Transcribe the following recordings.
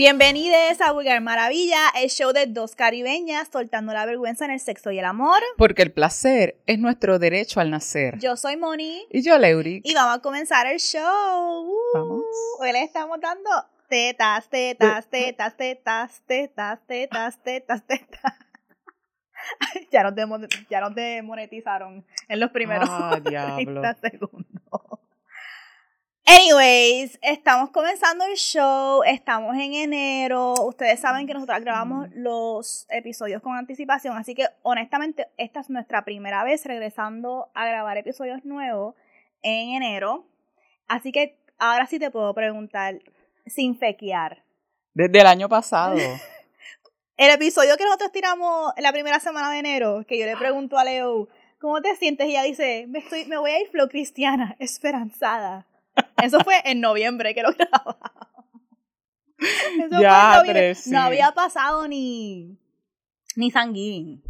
Bienvenidos a Vulgar Maravilla, el show de dos caribeñas soltando la vergüenza en el sexo y el amor. Porque el placer es nuestro derecho al nacer. Yo soy Moni. Y yo, Leuri. Y vamos a comenzar el show. Uh, Vamos. Hoy le estamos dando tetas, tetas, tetas, tetas, tetas, tetas, tetas, tetas. ya, nos ya nos demonetizaron en los primeros Ah, diablo. 30 segundos. Anyways, estamos comenzando el show, estamos en enero, ustedes saben que nosotros grabamos los episodios con anticipación, así que honestamente esta es nuestra primera vez regresando a grabar episodios nuevos en enero, así que ahora sí te puedo preguntar sin fequear. Desde el año pasado. El episodio que nosotros tiramos la primera semana de enero, que yo le pregunto a Leo, ¿cómo te sientes? Y ella dice, me, estoy, me voy a ir flow cristiana, esperanzada. Eso fue en noviembre que lo grabamos. Eso fue en Ya, noviembre. tres, sí. No había pasado ni, ni Thanksgiving.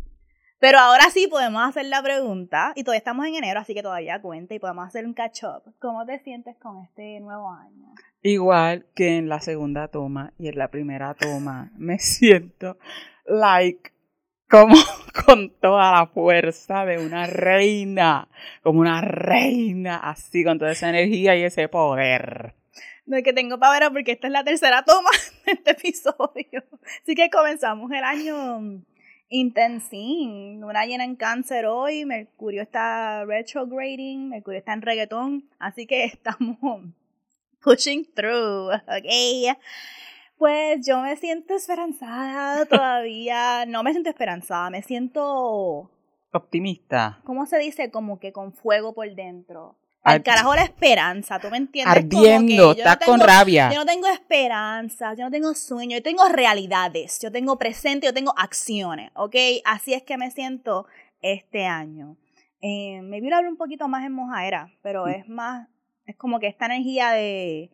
Pero ahora sí podemos hacer la pregunta, y todavía estamos en enero, así que todavía cuenta, y podemos hacer un catch-up. ¿Cómo te sientes con este nuevo año? Igual que en la segunda toma y en la primera toma, me siento like como con toda la fuerza de una reina, como una reina, así con toda esa energía y ese poder. No es que tengo pavera porque esta es la tercera toma de este episodio. Así que comenzamos el año intensín. Luna llena en cáncer hoy. Mercurio está retrograding. Mercurio está en reggaetón. Así que estamos pushing through. Ok. Pues yo me siento esperanzada todavía. No me siento esperanzada. Me siento. Optimista, ¿Cómo se dice? Como que con fuego por dentro. Al carajo la esperanza, ¿tú me entiendes? Ardiendo, no estás con rabia. yo no tengo esperanzas, yo no tengo sueños, yo tengo realidades, yo tengo presente, yo tengo acciones, ¿ok? Así es que me siento este año. Eh, me voy a hablar un poquito más en mojaera, pero Mm. es más, es como que esta energía de...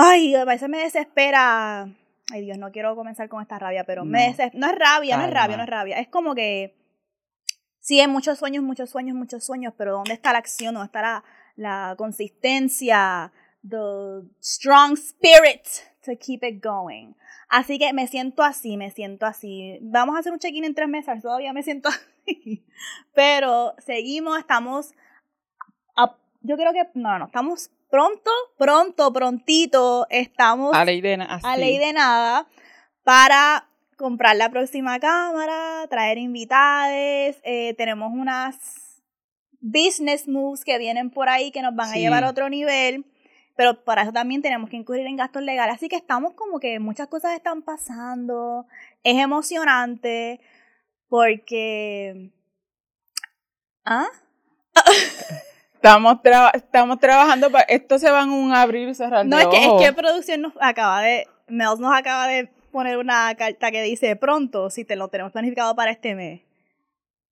Ay, a veces me desespera... Ay Dios, no quiero comenzar con esta rabia, pero me No. deses- no es rabia, no es rabia, no es rabia. Es como que... Sí, hay muchos sueños, muchos sueños, muchos sueños, pero ¿dónde está la acción? ¿Dónde está la, la consistencia? The strong spirit to keep it going. Así que me siento así, me siento así. Vamos a hacer un check-in en tres meses, todavía me siento así. Pero seguimos, estamos... a- yo creo que... No, no, estamos pronto, pronto, prontito. Estamos A ley de na- así. a ley de nada para comprar la próxima cámara, traer invitades, eh, tenemos unas business moves que vienen por ahí que nos van a llevar a otro nivel, pero para eso también tenemos que incurrir en gastos legales, así que estamos como que muchas cosas están pasando, es emocionante porque... ¿Ah? Estamos, traba- estamos trabajando para. Esto se va en un abrir y cerrar No, de es que, es que producción nos acaba de. Mels nos acaba de poner una carta que dice pronto, si te lo tenemos planificado para este mes.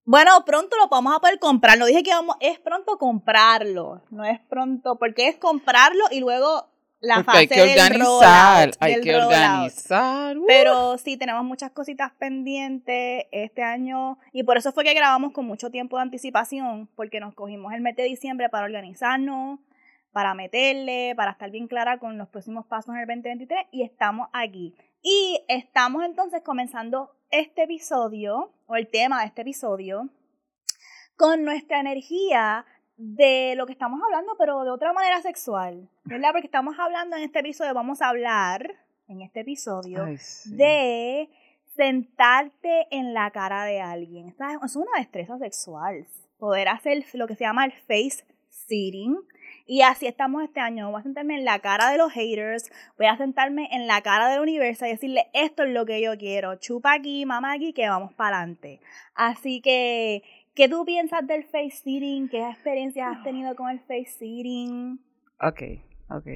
Bueno, pronto lo vamos a poder comprar. No dije que vamos, es pronto comprarlo. No es pronto, porque es comprarlo y luego la Porque hay fase que del organizar, rollout, hay que rollout. organizar. uh. Pero sí, tenemos muchas cositas pendientes este año y por eso fue que grabamos con mucho tiempo de anticipación, porque nos cogimos el mes de diciembre para organizarnos, para meterle, para estar bien clara con los próximos pasos en el 2023 y estamos aquí. Y estamos entonces comenzando este episodio, o el tema de este episodio, con nuestra energía de lo que estamos hablando, pero de otra manera sexual, ¿verdad? Porque estamos hablando en este episodio, vamos a hablar en este episodio Ay, sí. de sentarte en la cara de alguien. Esta es es una destreza sexual. Poder hacer lo que se llama el face sitting. Y así estamos este año. Voy a sentarme en la cara de los haters. Voy a sentarme en la cara del universo y decirle, esto es lo que yo quiero. Chupa aquí, mamá aquí, que vamos para adelante. Así que, ¿qué tú piensas del face sitting? ¿Qué experiencias has tenido con el face sitting? Ok, ok.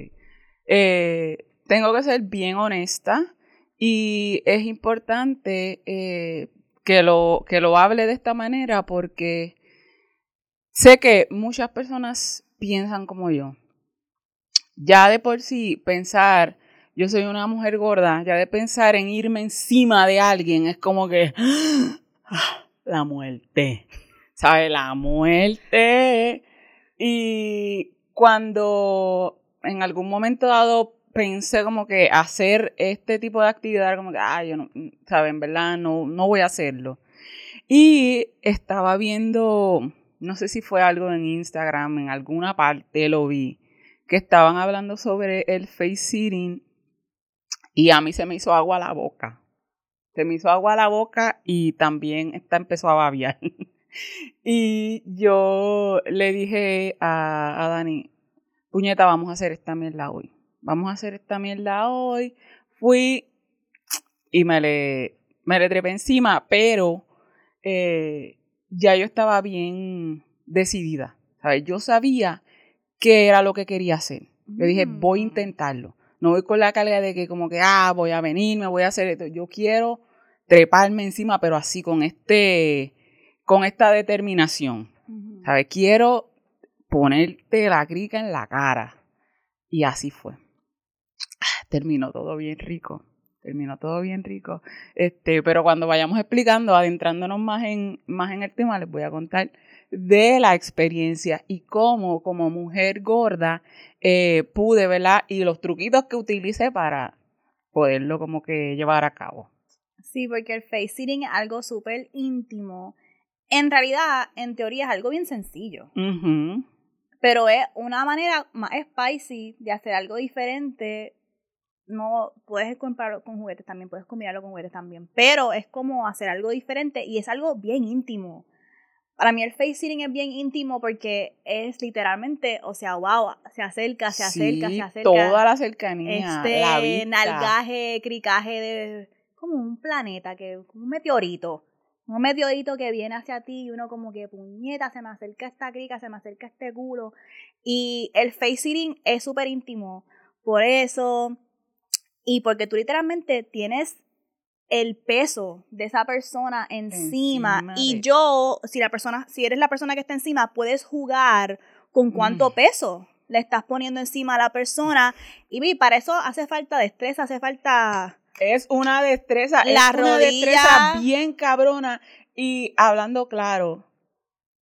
Eh, tengo que ser bien honesta y es importante eh, que, lo, que lo hable de esta manera porque sé que muchas personas piensan como yo. Ya de por sí pensar, yo soy una mujer gorda, ya de pensar en irme encima de alguien es como que ¡ah! la muerte, ¿sabes? La muerte. Y cuando en algún momento dado pensé como que hacer este tipo de actividad, como que, ay, yo no, ¿saben? ¿Verdad? No, no voy a hacerlo. Y estaba viendo, no sé si fue algo en Instagram, en alguna parte lo vi, que estaban hablando sobre el face sitting y a mí se me hizo agua a la boca. Se me hizo agua a la boca y también esta empezó a babiar. y yo le dije a, a Dani, puñeta, vamos a hacer esta mierda hoy. Vamos a hacer esta mierda hoy. Fui y me le, me le trepé encima, pero eh, ya yo estaba bien decidida. ¿sabes? Yo sabía qué era lo que quería hacer. Yo dije, voy a mm. intentarlo. No voy con la calidad de que como que, ah, voy a venir, me voy a hacer esto. Yo quiero treparme encima, pero así con este, con esta determinación. ¿Sabes? Quiero ponerte la crica en la cara. Y así fue. Ah, terminó todo bien rico. Terminó todo bien rico. Este, pero cuando vayamos explicando, adentrándonos más en, más en el tema, les voy a contar de la experiencia y cómo como mujer gorda eh, pude, ¿verdad? Y los truquitos que utilicé para poderlo como que llevar a cabo. Sí, porque el face sitting es algo súper íntimo. En realidad, en teoría, es algo bien sencillo. Pero es una manera más spicy de hacer algo diferente. No puedes comprarlo con juguetes también, puedes combinarlo con juguetes también. Pero es como hacer algo diferente y es algo bien íntimo. Para mí el face sitting es bien íntimo porque es literalmente, o sea, wow, se acerca, se acerca, se acerca. Toda la cercanía. Este la vista. nalgaje, cricaje de como un planeta, que un meteorito. Un meteorito que viene hacia ti y uno como que puñeta, se me acerca esta crica, se me acerca este culo. Y el face sitting es súper íntimo. Por eso, y porque tú literalmente tienes el peso de esa persona encima, y yo, si la persona, si eres la persona que está encima, puedes jugar con cuánto mm. peso le estás poniendo encima a la persona y para eso hace falta destreza, hace falta es una destreza, la es una destreza bien cabrona y hablando claro,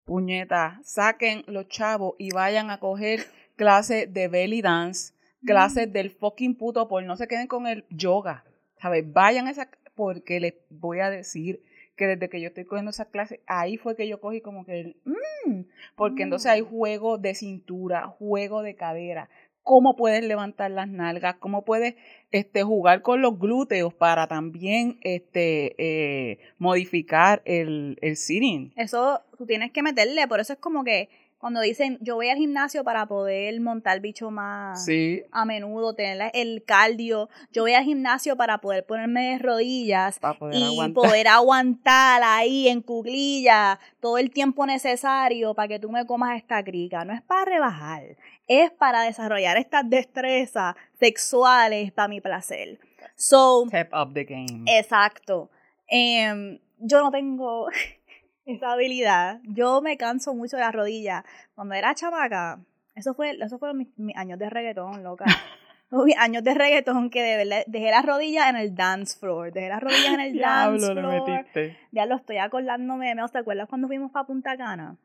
puñeta, saquen los chavos y vayan a coger clases de belly dance, clases mm. del fucking puto por no se queden con el yoga, ¿sabes? Vayan a esa porque les voy a decir que desde que yo estoy cogiendo esa clase, ahí fue que yo cogí como que el, mmm, porque entonces hay mm. juego de cintura, juego de cadera, cómo puedes levantar las nalgas, cómo puedes este, jugar con los glúteos para también este, eh, modificar el, el sitting. Eso tú tienes que meterle, por eso es como que cuando dicen yo voy al gimnasio para poder montar bicho más a menudo, tener el cardio, yo voy al gimnasio para poder ponerme de rodillas y poder aguantar ahí en cuclilla todo el tiempo necesario para que tú me comas esta crica. No es para rebajar, es para desarrollar estas destrezas sexuales para mi placer. So, Step up the game. Exacto. Em, yo no tengo esa habilidad. Yo me canso mucho de las rodillas. Cuando era chamaca, eso fue, eso fueron mis, años de reggaetón, loca. mis años de reggaetón que de verdad dejé las rodillas en el dance floor. Dejé las rodillas en el dance floor. Ya lo estoy acordándome. ¿No te acuerdas cuando fuimos para Punta Cana?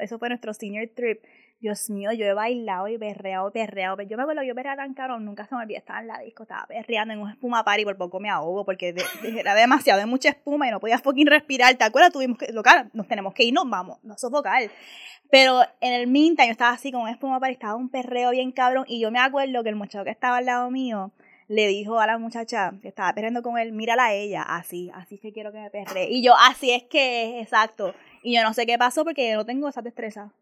Eso fue nuestro senior trip. Dios mío, yo he bailado y perreado, perreado. Yo me acuerdo, yo perreaba tan caro, nunca se me olvidó, estaba en la disco, estaba perreando en un espuma party, por poco me ahogo porque era demasiado, de mucha espuma y no podía fucking respirar. ¿Te acuerdas? Tuvimos que, local, nos tenemos que ir, nos vamos, no sofocar. Pero en el meantime yo estaba así con un espuma party, estaba un perreo bien cabrón y yo me acuerdo que el muchacho que estaba al lado mío le dijo a la muchacha que estaba perreando con él, mírala a ella, así, así que quiero que me perre. Y yo, así es que es, exacto. Y yo no sé qué pasó porque yo no tengo esa destreza.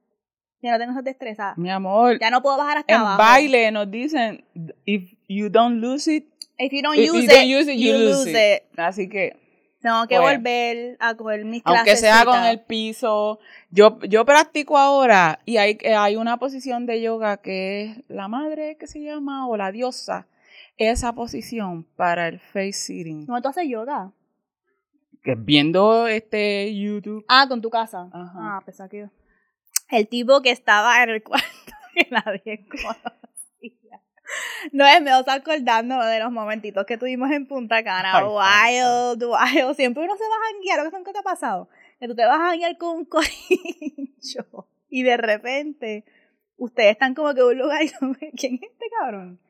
Ya no tengo esa destreza. Mi amor. Ya no puedo bajar hasta en baile nos dicen, if you don't lose it, if you don't use, it, you, lose, it. Así que tengo que pues, volver a coger mis clases. Aunque sea con el piso. Yo, yo practico ahora y hay, hay una posición de yoga que es la madre que se llama o la diosa. Esa posición para el face sitting. ¿Cómo tú haces yoga? Que viendo este YouTube. Ah, con tu casa. Ajá. Ah, pensaba que el tipo que estaba en el cuarto que nadie conocía. No es, me estoy acordando de los momentitos que tuvimos en Punta Cana. wild, wild. Siempre uno se va a janguear. ¿Qué te ha pasado? Que tú te vas a janguear con un corillo y de repente ustedes están como que en un lugar y ¿quién es este cabrón?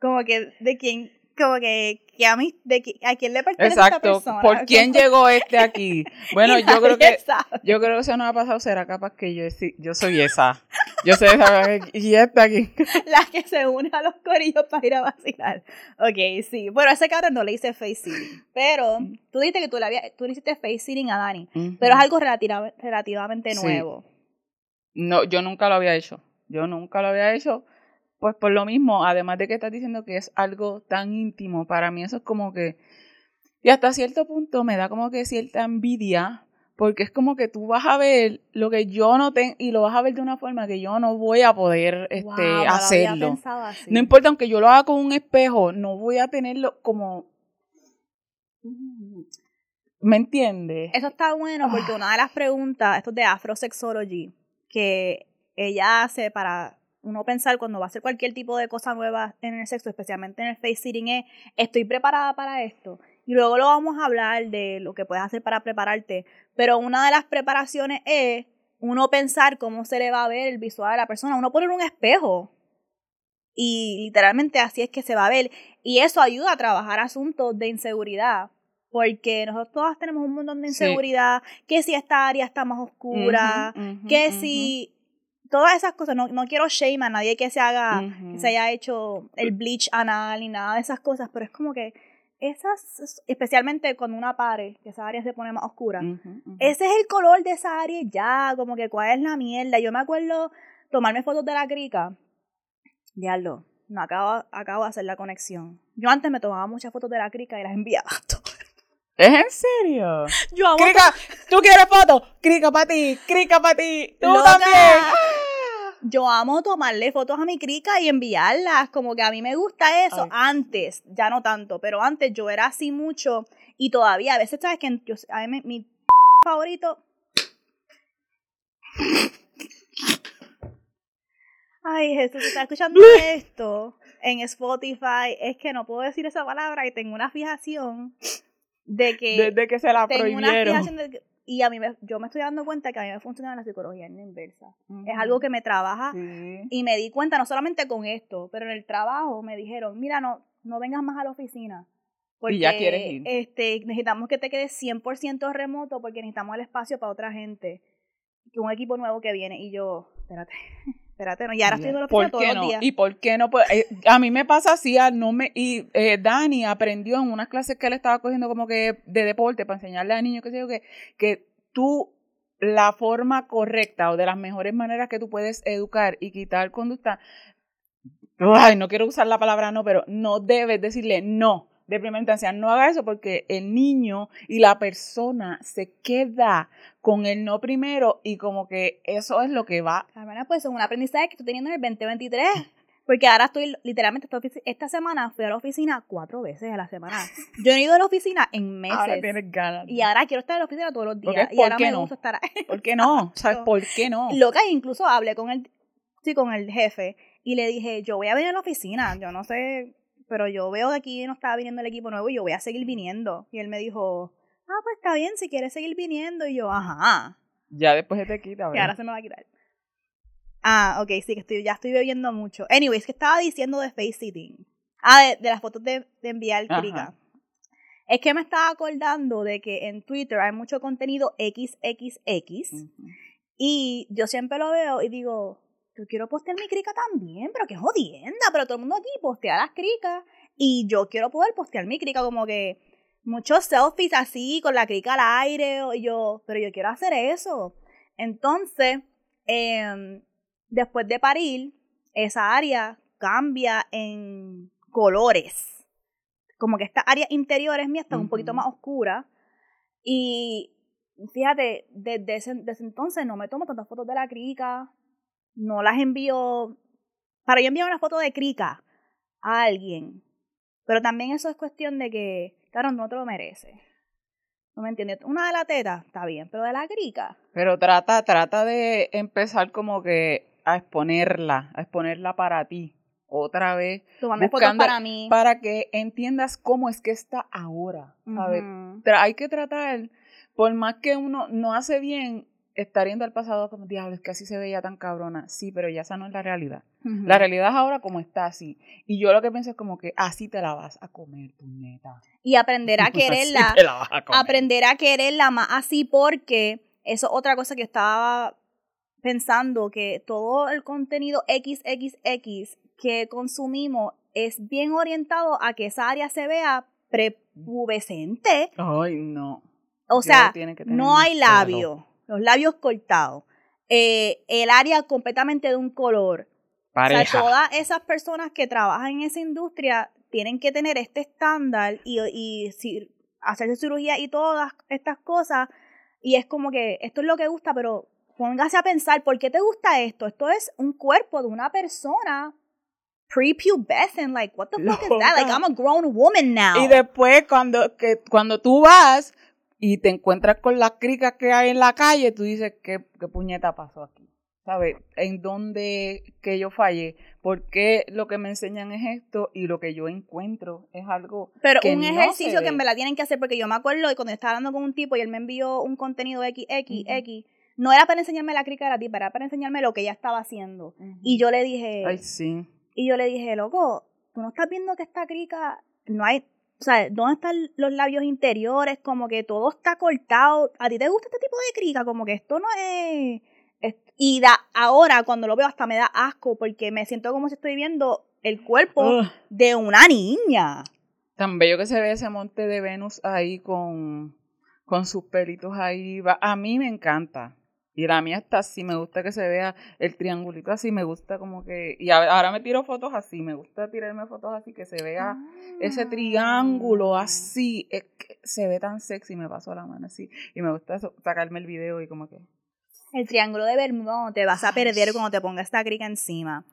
Como que de quién, como que, que a mí, de a quién le pertenece esta Exacto. persona. ¿Por quién llegó este aquí? Bueno, yo creo que sabe. yo creo que eso no ha pasado. Será capaz que yo sí- yo soy esa. Yo soy esa y este aquí. La que se une a los corillos para ir a vacilar. Ok, sí. Bueno, a ese cabrón no le hice face sitting. Pero tú dijiste que tú le, había, tú le hiciste face sitting a Dani. Pero es algo relativa- relativamente Sí. nuevo. No, yo nunca lo había hecho. Yo nunca lo había hecho. Pues por lo mismo, además de que estás diciendo que es algo tan íntimo, para mí eso es como que. Y hasta cierto punto me da como que cierta envidia, porque es como que tú vas a ver lo que yo no tengo y lo vas a ver de una forma que yo no voy a poder este, Wow, hacerlo. así. No importa, aunque yo lo haga con un espejo, no voy a tenerlo como. ¿Me entiendes? Eso está bueno porque Ah. una de las preguntas, esto es de Afrosexology, que ella hace para uno pensar cuando va a hacer cualquier tipo de cosa nueva en el sexo, especialmente en el face sitting, es, ¿estoy preparada para esto? Y luego lo vamos a hablar de lo que puedes hacer para prepararte. Pero una de las preparaciones es uno pensar cómo se le va a ver el visual a la persona. Uno poner un espejo. Y literalmente así es que se va a ver. Y eso ayuda a trabajar asuntos de inseguridad. Porque nosotros todas tenemos un montón de Sí. inseguridad. Que si esta área está más oscura. Que si. Todas esas cosas. No, no quiero shame a nadie que se haga. Ujú. Que se haya hecho el bleach anal ni nada de esas cosas. Pero es como que. Esas. Especialmente cuando una pare. Que esa área se pone más oscura. Ujú, ujú. Ese es el color de esa área ya, como que cuál es la mierda. Yo me acuerdo tomarme fotos de la crica. Diablo, no acabo, acabo de hacer la conexión. Yo antes me tomaba muchas fotos de la crica y las enviaba a todas. ¿Es en serio? Yo amo Crica, ¿tú quieres foto? Crica para ti, crica para ti, tú Loca. también. Yo amo tomarle fotos a mi crica y enviarlas, como que a mí me gusta eso. Ay. Antes, ya no tanto, pero antes yo era así mucho y todavía, a veces, ¿sabes que yo, a mí mi favorito... Ay, Jesús, si está escuchando esto en Spotify, es que no puedo decir esa palabra y tengo una fijación de que Desde que se la tengo una prohibieron. fijación de que- y a mí me, yo me estoy dando cuenta que a mí me funciona la psicología en la inversa. Es algo que me trabaja Sí. y me di cuenta, no solamente con esto, pero en el trabajo me dijeron, mira, no, no vengas más a la oficina. Porque Y ya quieres ir. Este, necesitamos que te quedes 100% remoto porque necesitamos el espacio para otra gente. Que un equipo nuevo que viene. Y yo, espérate, espérate, no. Y ahora estoy en la oficina ¿Por todos qué los no? días. ¿Y por qué no? Pues, eh, a mí me pasa así, ah, no me, y eh, Dani aprendió en unas clases que él estaba cogiendo como que de deporte para enseñarle a niños que sé yo que, que tú la forma correcta o de las mejores maneras que tú puedes educar y quitar conducta, ay, no quiero usar la palabra no, pero no debes decirle no de primera instancia, no haga eso porque el niño y la persona se queda con el no primero y como que eso es lo que va Carmena, pues es un aprendizaje que estoy teniendo en el 2023. Porque ahora estoy, literalmente, esta, semana fui a la oficina cuatro veces a la semana. Yo no he ido a la oficina en meses. Ahora tienes ganas. Y ahora quiero estar en la oficina todos los días. Y ¿por ahora qué me no? gusta estar ahí. ¿Por qué no? ¿Sabes por qué no? Loca, incluso hablé con el, sí, con el jefe y le dije, yo voy a venir a la oficina, yo no sé, pero yo veo que aquí no está viniendo el equipo nuevo y yo voy a seguir viniendo. Y él me dijo, ah, pues está bien, si quieres seguir viniendo. Y yo, ajá, Ya después se te quita, ¿verdad? ahora se me va a quitar. Ah, ok, sí, que estoy, ya estoy bebiendo mucho. Anyways, que estaba diciendo de face sitting. Ah, de, de las fotos de, de enviar crica. Es que me estaba acordando de que en Twitter hay mucho contenido XXX. Ujú. Y yo siempre lo veo y digo, yo quiero postear mi crica también, pero qué jodienda, pero todo el mundo aquí postea las cricas y yo quiero poder postear mi crica como que muchos selfies así con la crica al aire y yo, pero yo quiero hacer eso. Entonces, em, después de parir, esa área cambia en colores. Como que esta área interior es mía está un poquito más oscura y fíjate, desde ese, desde entonces no me tomo tantas fotos de la crica, no las envío, para yo enviar una foto de crica a alguien, pero también eso es cuestión de que, claro, no te lo mereces. ¿No me entiendes? Una de la teta, está bien, pero de la crica, Pero trata, trata de empezar como que a exponerla, a exponerla para ti. Otra vez, tomarme fotos Buscando para mí. para que entiendas cómo es que está ahora, ¿sabes? Tra- hay que tratar, por más que uno no hace bien, estar yendo al pasado como, diablo, es que así se veía tan cabrona. Sí, pero ya esa no es la realidad. La realidad es ahora como está así. Y yo lo que pienso es como que así te la vas a comer, tu neta. Y aprender a quererla. te la vas a comer. aprender a quererla más así porque eso es otra cosa que estaba pensando, que todo el contenido XXX que consumimos es bien orientado a que esa área se vea prepubescente. Ay, no. O sea, no hay labios, los labios cortados, eh, el área completamente de un color. O sea, todas esas personas que trabajan en esa industria tienen que tener este estándar y, y, hacerse cirugía y todas estas cosas. Y es como que esto es lo que gusta, pero póngase a pensar, ¿por qué te gusta esto? Esto es un cuerpo de una persona prepubescent, like, what the fuck is that? Like, I'm a grown woman now. Y después, cuando, que, cuando tú vas y te encuentras con las cricas que hay en la calle, tú dices, ¿qué, qué puñeta pasó aquí? ¿Sabes? ¿En dónde que yo fallé? Porque lo que me enseñan es esto y lo que yo encuentro es algo. Pero un ejercicio que me la tienen que hacer, porque yo me acuerdo de cuando estaba hablando con un tipo y él me envió un contenido XXX, no era para enseñarme la crica de la tipa, era para enseñarme lo que ella estaba haciendo. Y yo le dije. Ay, sí. Y yo le dije, loco, tú no estás viendo que esta crica no hay o sea, ¿dónde están los labios interiores? Como que todo está cortado. ¿A ti te gusta este tipo de crica? Como que esto no es... y da, ahora cuando lo veo hasta me da asco porque me siento como si estoy viendo el cuerpo de una niña. Tan bello que se ve ese monte de Venus ahí con, con sus pelitos ahí. A mí me encanta. Y la mía está así, me gusta que se vea el triangulito así, me gusta como que... Y ahora me tiro fotos así, me gusta tirarme fotos así, que se vea ese ah. triángulo así, es que se ve tan sexy, me paso la mano así. Y me gusta sacarme el video y como que... El triángulo de Bermuda te vas a perder cuando te ponga esta crica encima.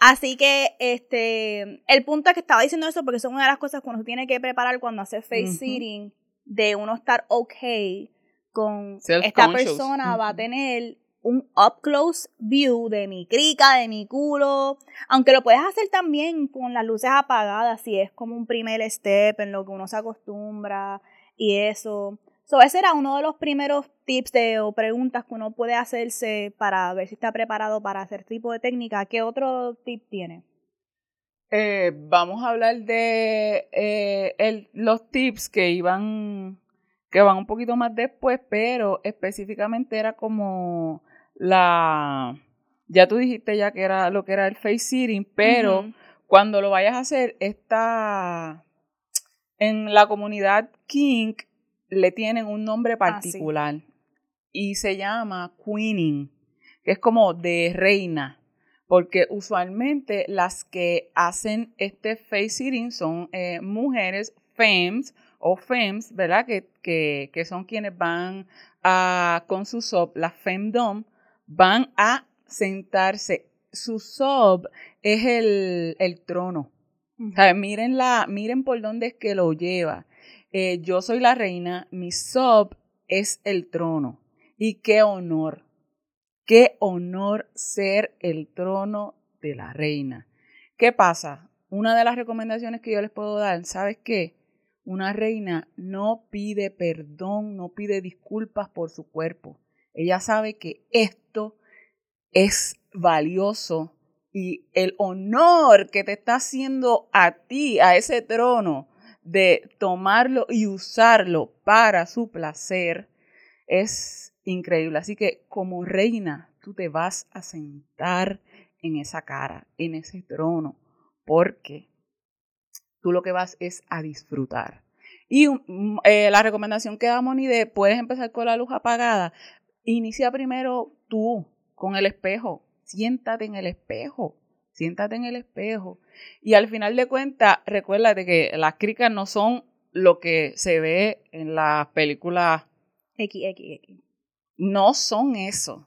Así que este el punto es que estaba diciendo eso porque son una de las cosas que uno tiene que preparar cuando hace face sitting, de uno estar okay con esta persona va a tener un up close view de mi crica, de mi culo, aunque lo puedes hacer también con las luces apagadas, si es como un primer step en lo que uno se acostumbra y eso. So, ese era uno de los primeros tips de, o preguntas que uno puede hacerse para ver si está preparado para hacer tipo de técnica. ¿Qué otro tip tiene? Eh, vamos a hablar de eh, los tips que iban que van un poquito más después, pero específicamente era como la, ya tú dijiste ya que era lo que era el face sitting, pero cuando lo vayas a hacer, está en la comunidad King le tienen un nombre ah, particular y se llama queening, que es como de reina, porque usualmente las que hacen este face sitting son eh, mujeres femmes o FEMS, ¿verdad? Que, que, que son quienes van a, con su SOB, la FEMDOM, van a sentarse. Su SOB es el, el trono. miren, la, miren por dónde es que lo lleva. Eh, yo soy la reina, mi SOB es el trono. Y qué honor, qué honor ser el trono de la reina. ¿Qué pasa? Una de las recomendaciones que yo les puedo dar, ¿sabes qué? Una reina no pide perdón, no pide disculpas por su cuerpo. Ella sabe que esto es valioso y el honor que te está haciendo a ti, a ese trono, de tomarlo y usarlo para su placer, es increíble. Así que como reina, tú te vas a sentar en esa cara, en ese trono, porque tú lo que vas es a disfrutar. Y mm, eh, la recomendación que da Moni de puedes empezar con la luz apagada, inicia primero tú con el espejo, siéntate en el espejo, siéntate en el espejo. Y al final de cuentas, recuérdate que las cricas no son lo que se ve en las películas XXX. No son eso.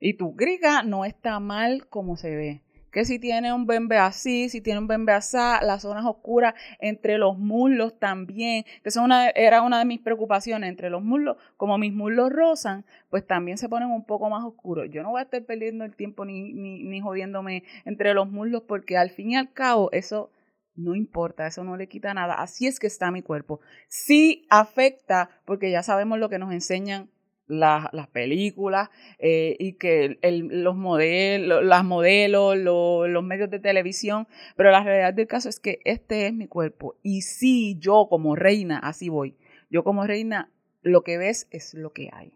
Y tu crica no está mal como se ve que si tiene un bembe así, si tiene un bembe así, las zonas oscuras entre los muslos también, que eso una, era una de mis preocupaciones, entre los muslos, como mis muslos rozan, pues también se ponen un poco más oscuros. Yo no voy a estar perdiendo el tiempo ni, ni, ni jodiéndome entre los muslos porque al fin y al cabo eso no importa, eso no le quita nada. Así es que está mi cuerpo. Sí afecta, porque ya sabemos lo que nos enseñan las películas eh, y que los modelos, las modelos, los medios de televisión, pero la realidad del caso es que este es mi cuerpo y si yo como reina, así voy, yo como reina, lo que ves es lo que hay.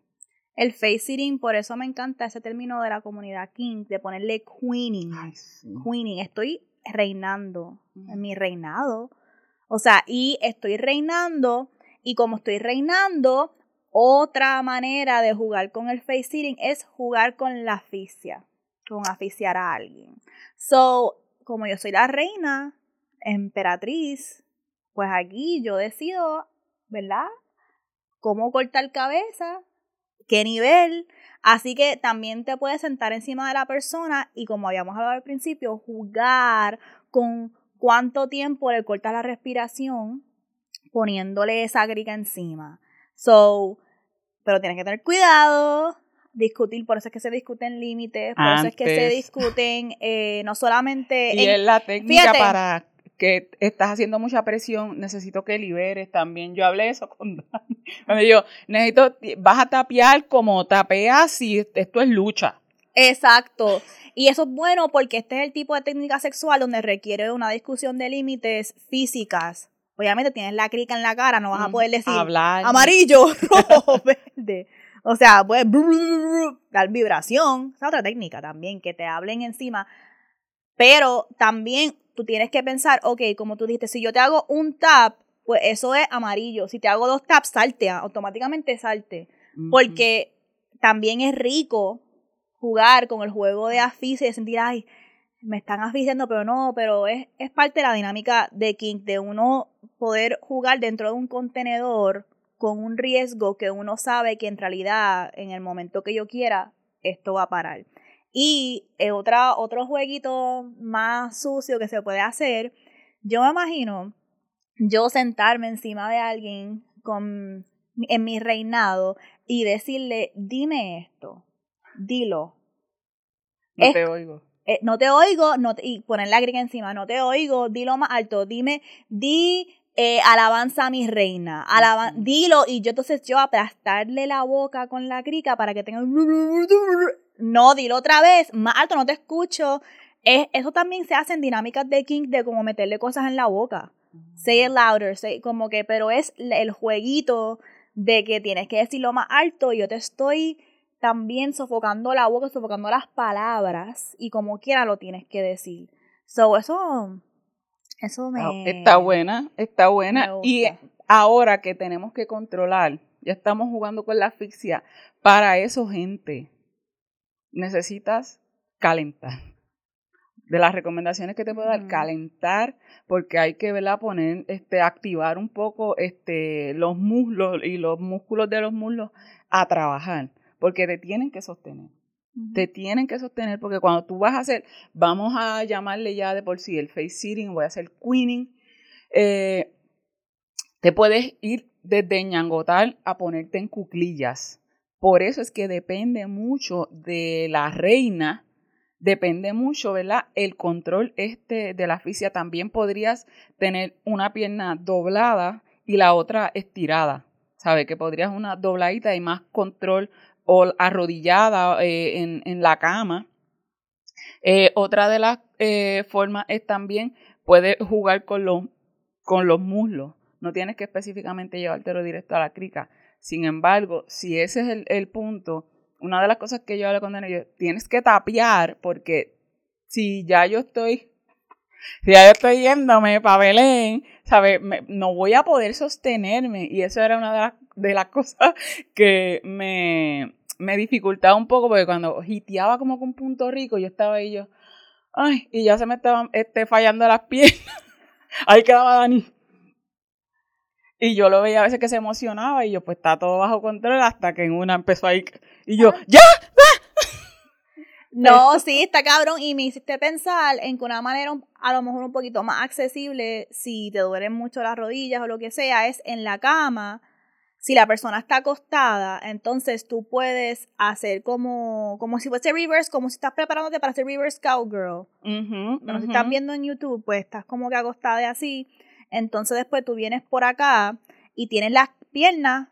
El face sitting, por eso me encanta ese término de la comunidad king, de ponerle queening. Queening, estoy reinando en mi reinado. O sea, y estoy reinando, y como estoy reinando, otra manera de jugar con el face sitting es jugar con la asfixia, con asfixiar a alguien. So, como yo soy la reina, emperatriz, pues aquí yo decido, ¿verdad? Cómo cortar cabeza, qué nivel. Así que también te puedes sentar encima de la persona y como habíamos hablado al principio, jugar con cuánto tiempo le corta la respiración poniéndole esa grica encima. So, pero tienes que tener cuidado, discutir, por eso es que se discuten límites, por eso es que se discuten eh, no solamente... Y es la técnica para que estás haciendo mucha presión, necesito que liberes también. Yo hablé eso con Dani. Me dijo, necesito, vas a tapear como tapeas si esto es lucha. Exacto. Y eso es bueno porque este es el tipo de técnica sexual donde requiere una discusión de límites físicas Obviamente tienes la crica en la cara, no vas a poder decir amarillo, rojo, verde. O sea, puedes dar vibración. Esa otra técnica también, que te hablen encima. Pero también tú tienes que pensar, ok, como tú dijiste, si yo te hago un tap, pues eso es amarillo. Si te hago dos taps, salte, automáticamente salte. Porque también es rico jugar con el juego de asfixia y sentir, ay, me están asfixiando, pero no, pero es, es parte de la dinámica de King, de uno poder jugar dentro de un contenedor con un riesgo que uno sabe que en realidad en el momento que yo quiera esto va a parar. Y otra, otro jueguito más sucio que se puede hacer, yo me imagino yo sentarme encima de alguien con, en mi reinado y decirle, dime esto, dilo. No te oigo. Eh, no te oigo, no y poner la griega encima, no te oigo, dilo más alto, dime, di eh, alabanza a mi reina, dilo, y yo entonces yo aplastarle la boca con la crica para que tenga... No, dilo otra vez, más alto, no te escucho. eso también se hace en dinámicas de King de como meterle cosas en la boca. Say it louder, say, como que, pero es el jueguito de que tienes que decirlo más alto y yo te estoy también sofocando la boca, sofocando las palabras y como quiera lo tienes que decir. So, eso, eso me... Está buena, está buena. Y ahora que tenemos que controlar, ya estamos jugando con la asfixia, para eso, gente, necesitas calentar. De las recomendaciones que te puedo dar, calentar, porque hay que ¿verdad? poner, este, activar un poco este, los muslos y los músculos de los muslos a trabajar porque te tienen que sostener. Te tienen que sostener porque cuando tú vas a hacer, vamos a llamarle ya de por sí el face sitting, voy a hacer queening, eh, te puedes ir desde ñangotal a ponerte en cuclillas. Por eso es que depende mucho de la reina, depende mucho, ¿verdad? El control este de la asfixia. También podrías tener una pierna doblada y la otra estirada. ¿Sabe? Que podrías una dobladita y más control o arrodillada eh, en, la cama. Eh, otra de las eh, formas es también puedes jugar con los, con los muslos. No tienes que específicamente llevártelo directo a la crica. Sin embargo, si ese es el, punto, una de las cosas que yo hablo con Daniel, tienes que tapear porque si ya yo estoy si ya yo estoy yéndome para Belén, ¿sabes? no voy a poder sostenerme. Y eso era una de las, de las cosas que me, me dificultaba un poco, porque cuando hiteaba como con Punto Rico, yo estaba ahí yo, ay, y ya se me estaban este, fallando las piernas. ahí quedaba Dani. Y yo lo veía a veces que se emocionaba y yo, pues está todo bajo control hasta que en una empezó ahí. Y yo, ¡ya! No, sí, está cabrón. Y me hiciste pensar en que una manera a lo mejor un poquito más accesible, si te duelen mucho las rodillas o lo que sea, es en la cama. Si la persona está acostada, entonces tú puedes hacer como, como si fuese reverse, como si estás preparándote para hacer reverse cowgirl. Uh si estás viendo en YouTube, pues estás como que acostada y así. Entonces después tú vienes por acá y tienes las piernas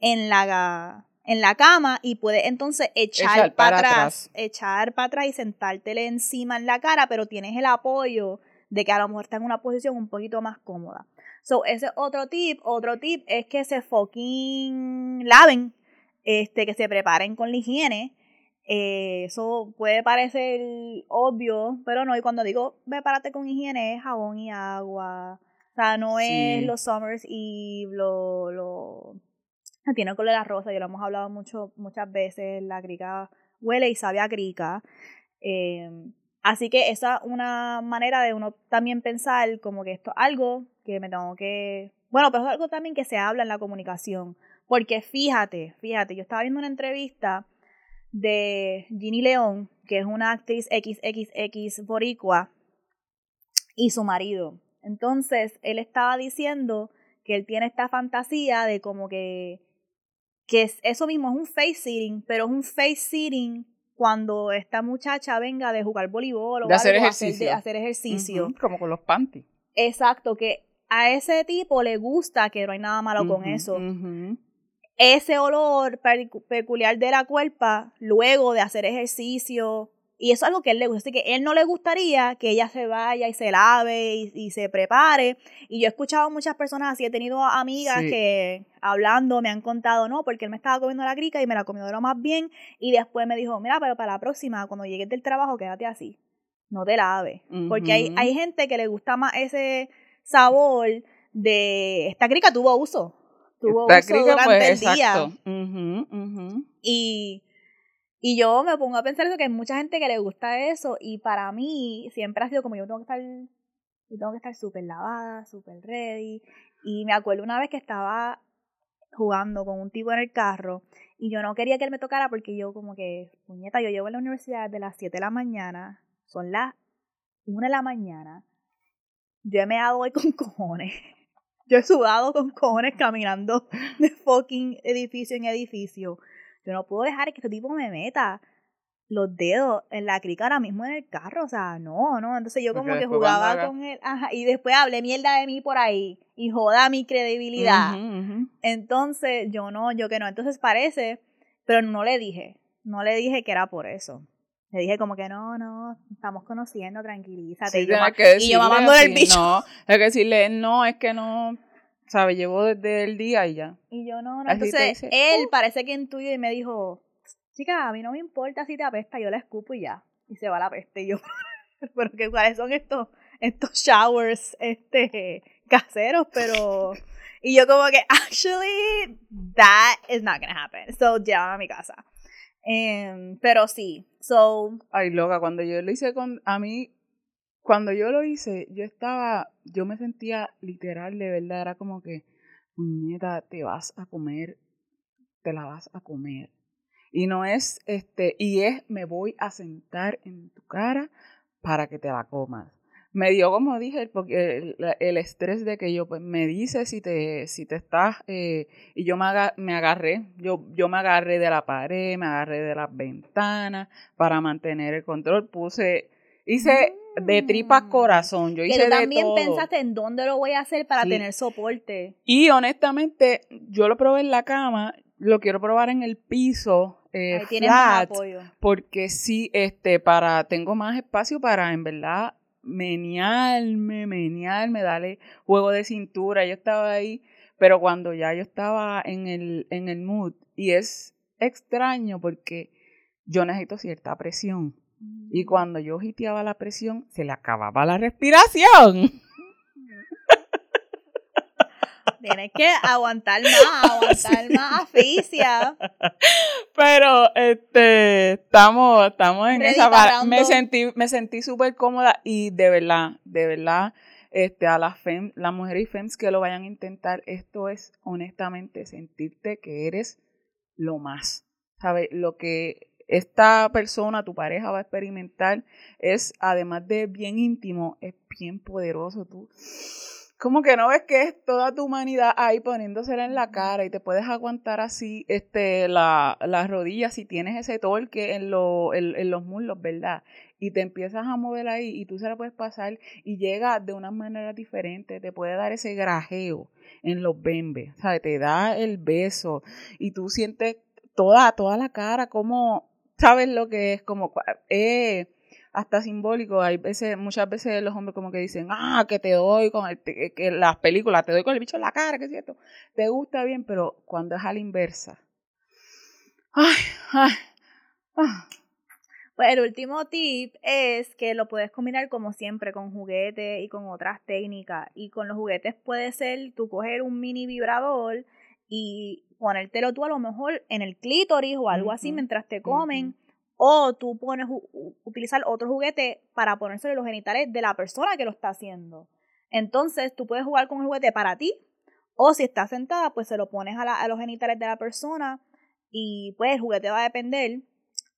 en la en la cama y puedes entonces echar, para, atrás, echar para atrás y sentártele encima en la cara, pero tienes el apoyo de que a lo mejor está en una posición un poquito más cómoda. So, ese otro tip, otro tip es que se fucking laven, este, que se preparen con la higiene. Eh, eso puede parecer obvio, pero no. Y cuando digo prepárate con higiene, es jabón y agua. O sea, no es los Summers y lo, lo tiene color rosa, ya lo hemos hablado mucho, muchas veces, la crica huele y sabe a crica. Eh, así que esa es una manera de uno también pensar como que esto es algo que me tengo que... Bueno, pero es algo también que se habla en la comunicación. Porque fíjate, fíjate, yo estaba viendo una entrevista de Ginny León, que es una actriz XXX boricua, y su marido. Entonces, él estaba diciendo que él tiene esta fantasía de como que que es, eso mismo es un face sitting, pero es un face sitting cuando esta muchacha venga de jugar voleibol o de hacer ejercicio. de hacer ejercicio. como con los panties. Exacto, que a ese tipo le gusta que no hay nada malo con eso. Ese olor peculiar de la cuerpa, luego de hacer ejercicio, y eso es algo que él le gusta. Así que él no le gustaría que ella se vaya y se lave y, se prepare. Y yo he escuchado a muchas personas así. He tenido amigas que hablando me han contado, no, porque él me estaba comiendo la crica y me la comió de lo más bien. Y después me dijo, mira, pero para la próxima, cuando llegues del trabajo, quédate así. No te laves. Porque hay, hay gente que le gusta más ese sabor de. Esta crica tuvo uso. Tuvo uso durante pues, el día. Y y yo me pongo a pensar eso, que hay mucha gente que le gusta eso, y para mí siempre ha sido como yo tengo que estar, yo tengo que estar súper lavada, súper ready. Y me acuerdo una vez que estaba jugando con un tipo en el carro, y yo no quería que él me tocara porque yo como que, puñeta, yo llevo en la universidad de las 7 de la mañana, son las 1 de la mañana, yo he dado hoy con cojones. Yo he sudado con cojones caminando de fucking edificio en edificio. Yo no puedo dejar que este tipo me meta los dedos en la crica ahora mismo en el carro, o sea, no, no, entonces yo como que jugaba con él, ajá, y después hablé mierda de mí por ahí y joda mi credibilidad. Entonces, yo no, yo que no, entonces parece, pero no le dije, no le dije que era por eso. Le dije como que no, no, estamos conociendo, tranquilízate. y, yo, y yo mamando el bicho. No, hay que decirle, no, es que no, ¿Sabes? Llevo desde el día y ya. Y yo no, no. Entonces, él uh". parece que intuye y me dijo, chica, a mí no me importa si te apesta, yo la escupo y ya. Y se va la peste. Y yo, pero que cuáles son estos, estos showers este, caseros, pero... Y yo como que, actually, that is not gonna happen. So, llévame a mi casa. Em, pero sí, so... Ay, loca, cuando yo lo hice con... A mí, cuando yo lo hice, yo estaba, yo me sentía literal, de verdad, era como que, muñeca, te vas a comer, te la vas a comer. Y no es, este, y es, me voy a sentar en tu cara para que te la comas. Me dio, como dije, porque el, estrés de que yo, pues, me dice si te, si te estás, eh, y yo me, me agarré, yo, yo me agarré de la pared, me agarré de las ventanas para mantener el control, puse, hice de tripa mm. corazón. Yo hice también pensaste en dónde lo voy a hacer para tener soporte. Y honestamente, yo lo probé en la cama, lo quiero probar en el piso. Eh, flat, porque sí, este, para, tengo más espacio para, en verdad, menearme, menearme, darle juego de cintura. Yo estaba ahí, pero cuando ya yo estaba en el, en el mood, y es extraño porque yo necesito cierta presión. Y cuando yo hiteaba la presión, se le acababa la respiración. Tienes que aguantar más, aguantar más asfixia. Pero este estamos, estamos en esa me sentí, me sentí súper cómoda y de verdad, de verdad, este, a las fem, las mujeres y fems que lo vayan a intentar, esto es honestamente sentirte que eres lo más. ¿Sabes? Lo que esta persona, tu pareja va a experimentar, es además de bien íntimo, es bien poderoso. Tú, como que no ves que es toda tu humanidad ahí poniéndosela en la cara y te puedes aguantar así este, la, las rodillas si tienes ese torque en, lo, en, los muslos, ¿verdad? Y te empiezas a mover ahí y tú se la puedes pasar y llega de una manera diferente, te puede dar ese grajeo en los bembes, ¿sabes? Te da el beso y tú sientes toda, toda la cara, como, ¿sabes lo que es? Como, eh, hasta simbólico. Hay veces, muchas veces los hombres como que dicen, ah, que te doy con el, que las películas, te doy con el bicho en la cara, que es cierto. Te gusta bien, pero cuando es a la inversa. Ay, ay, ah. Pues el último tip es que lo puedes combinar como siempre con juguetes y con otras técnicas. Y con los juguetes puede ser tú coger un mini vibrador y ponértelo tú a lo mejor en el clítoris o algo así mientras te comen. O tú pones, utilizar otro juguete para ponérselo los genitales de la persona que lo está haciendo. Entonces tú puedes jugar con el juguete para ti. O si estás sentada, pues se lo pones a, a los genitales de la persona. Y pues el juguete va a depender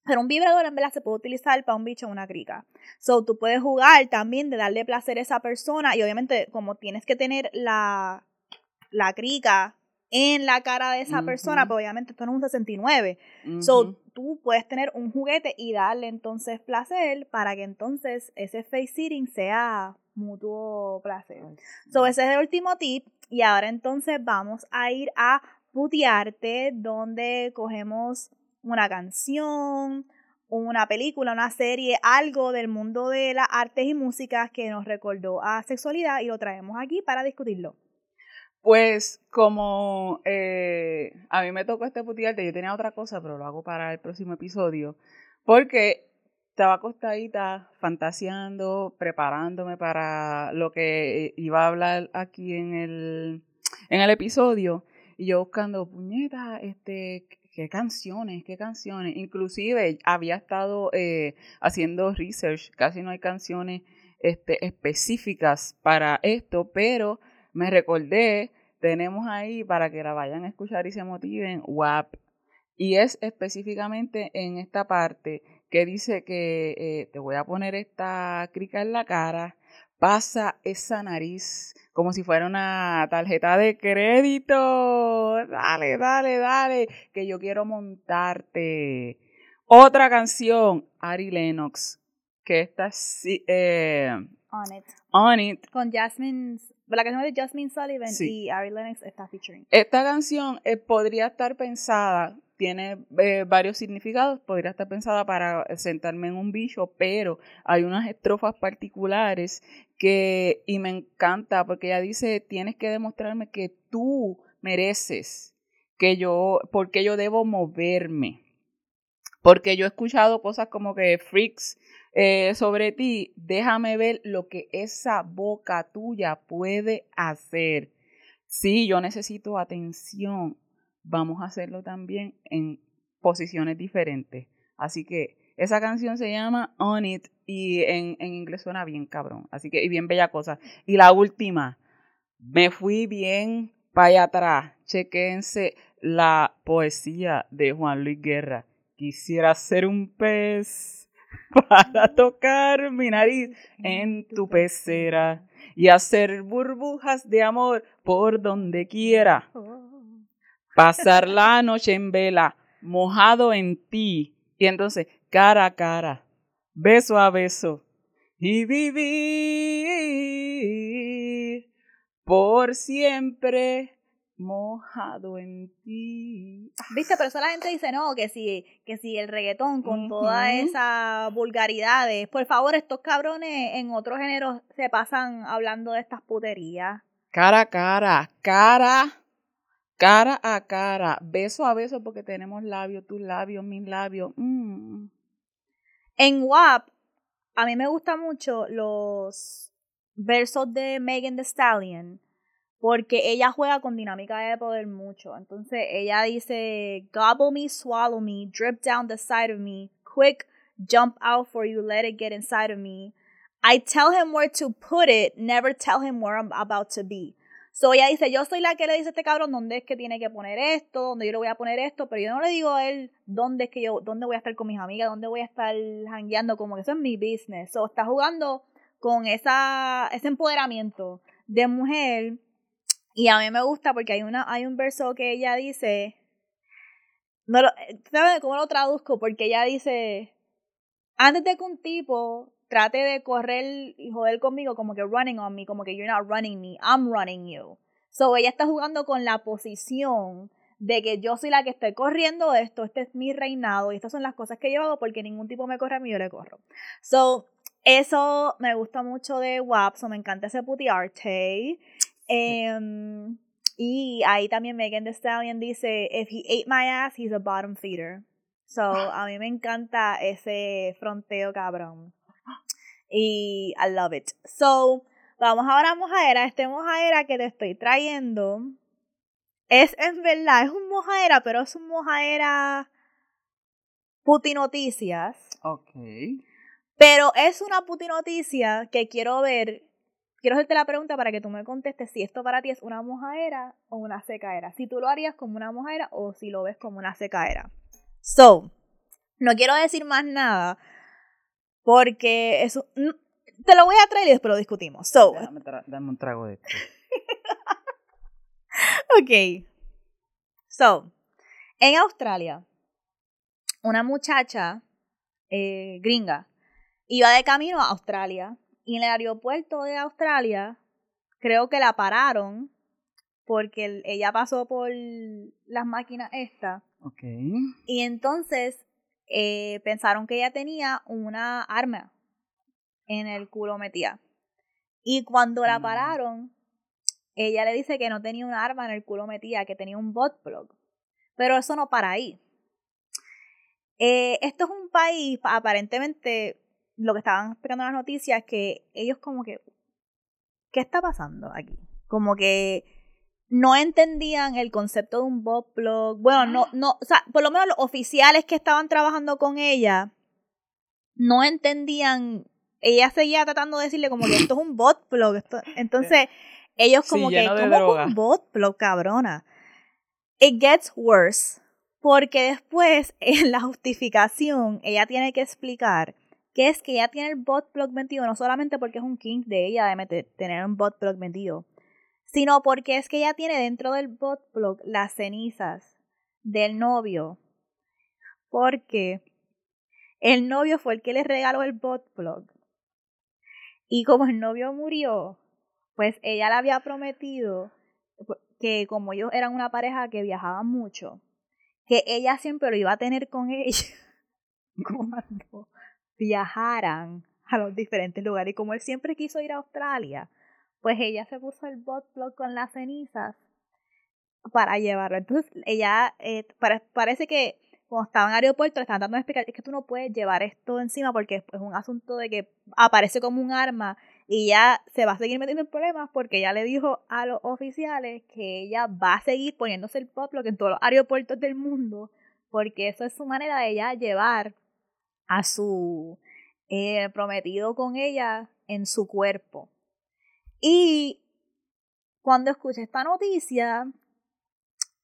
pero un vibrador en verdad se puede utilizar para un bicho o una crica. So, tú puedes jugar también de darle placer a esa persona y obviamente como tienes que tener la, la crica en la cara de esa persona, pues obviamente esto no es un 69. So, tú puedes tener un juguete y darle entonces placer para que entonces ese face sitting sea mutuo placer. So, ese es el último tip. Y ahora entonces vamos a ir a putearte, donde cogemos una canción, una película, una serie, algo del mundo de las artes y músicas que nos recordó a sexualidad y lo traemos aquí para discutirlo. Pues como eh, a mí me tocó este putearte, yo tenía otra cosa, pero lo hago para el próximo episodio, porque estaba acostadita fantaseando, preparándome para lo que iba a hablar aquí en el, en el episodio, y yo buscando, puñeta, este, qué canciones, qué canciones. Inclusive había estado eh, haciendo research, casi no hay canciones este, específicas para esto, pero me recordé, tenemos ahí para que la vayan a escuchar y se motiven, WAP. Y es específicamente en esta parte que dice que eh, te voy a poner esta crica en la cara, pasa esa nariz como si fuera una tarjeta de crédito. Dale, dale, dale, que yo quiero montarte. Otra canción, Ari Lennox, que está eh, On It. On It. Con Jasmine, la canción de Jasmine Sullivan y Ari Lennox está featuring. Esta canción eh, podría estar pensada tiene eh, varios significados, podría estar pensada para sentarme en un bicho, pero hay unas estrofas particulares que, y me encanta, porque ella dice, tienes que demostrarme que tú mereces, que yo, porque yo debo moverme. Porque yo he escuchado cosas como que freaks eh, sobre ti, déjame ver lo que esa boca tuya puede hacer. Sí, yo necesito atención, vamos a hacerlo también en posiciones diferentes. Así que esa canción se llama On It y en, inglés suena bien cabrón. Así que, y bien bella cosa. Y la última, me fui bien para allá atrás. Chequense la poesía de Juan Luis Guerra. Quisiera ser un pez para tocar mi nariz en tu pecera y hacer burbujas de amor por donde quiera. Pasar la noche en vela, mojado en ti, y entonces cara a cara, beso a beso, y vivir por siempre mojado en ti. Viste, pero eso la gente dice, no, que si, que si el reggaetón con toda esa vulgaridades, por favor, estos cabrones en otros géneros se pasan hablando de estas puterías. Cara a cara, cara cara a cara, beso a beso, porque tenemos labios, tus labios, mis labios. Mm. En WAP, a mí me gustan mucho los versos de Megan Thee Stallion, porque ella juega con dinámica de poder mucho. Entonces ella dice, gobble me, swallow me, drip down the side of me, quick, jump out for you, let it get inside of me. I tell him where to put it, never tell him where I'm about to be. So ella dice, yo soy la que le dice a este cabrón dónde es que tiene que poner esto, dónde yo le voy a poner esto, pero yo no le digo a él dónde es que yo, dónde voy a estar con mis amigas, dónde voy a estar hangueando, como que eso es mi business. So está jugando con esa, ese empoderamiento de mujer. Y a mí me gusta porque hay una, hay un verso que ella dice, no lo, ¿sabes cómo lo traduzco? Porque ella dice, antes de que un tipo trate de correr y joder conmigo como que running on me, como que you're not running me, I'm running you. So ella está jugando con la posición de que yo soy la que estoy corriendo esto, este es mi reinado y estas son las cosas que yo hago porque ningún tipo me corre a mí, yo le corro. So, eso me gusta mucho de WAP, so me encanta ese puti Em, y ahí también Megan Thee Stallion dice, if he ate my ass, he's a bottom feeder. So, a mí me encanta ese fronteo cabrón. Y I love it. So, vamos ahora a mojadera. Este mojadera que te estoy trayendo es en verdad, es un mojadera, pero es un mojadera puti noticias. Ok. Pero es una puti noticia que quiero ver. Quiero hacerte la pregunta para que tú me contestes si esto para ti es una mojadera o una secaera. Si tú lo harías como una mojadera o si lo ves como una secaera. So, no quiero decir más nada porque eso. Te lo voy a traer y después lo discutimos. So, dame un trago de esto. ok. So, en Australia, una muchacha eh, gringa iba de camino a Australia y en el aeropuerto de Australia creo que la pararon porque ella pasó por las máquinas estas. Ok. Y entonces eh, pensaron que ella tenía una arma en el culo metida. Y cuando la mm. pararon, ella le dice que no tenía un arma en el culo metida, que tenía un bot plug. Pero eso no para ahí. Eh, esto es un país, aparentemente, lo que estaban explicando en las noticias, que ellos como que, ¿qué está pasando aquí? Como que no entendían el concepto de un bot plug. Bueno, no, no, o sea, por lo menos los oficiales que estaban trabajando con ella no entendían. Ella seguía tratando de decirle como que esto es un bot plug. entonces, ellos como que, como un bot plug, cabrona. It gets worse. Porque después, en la justificación, ella tiene que explicar que es que ella tiene el bot plug metido, no solamente porque es un king de ella de tener un bot plug metido, sino porque es que ella tiene dentro del bot plug las cenizas del novio. Porque el novio fue el que le regaló el bot plug. Y como el novio murió, pues ella le había prometido que como ellos eran una pareja que viajaba mucho, que ella siempre lo iba a tener con ella viajaran a los diferentes lugares. Y como él siempre quiso ir a Australia, pues ella se puso el bot plug con las cenizas para llevarlo. Entonces ella eh, parece que cuando estaba en el aeropuerto le estaban dando a explicar, es que tú no puedes llevar esto encima porque es un asunto de que aparece como un arma y ya se va a seguir metiendo en problemas porque ella le dijo a los oficiales que ella va a seguir poniéndose el pop en todos los aeropuertos del mundo porque eso es su manera de ella llevar a su eh, prometido con ella en su cuerpo. Y cuando escuché esta noticia,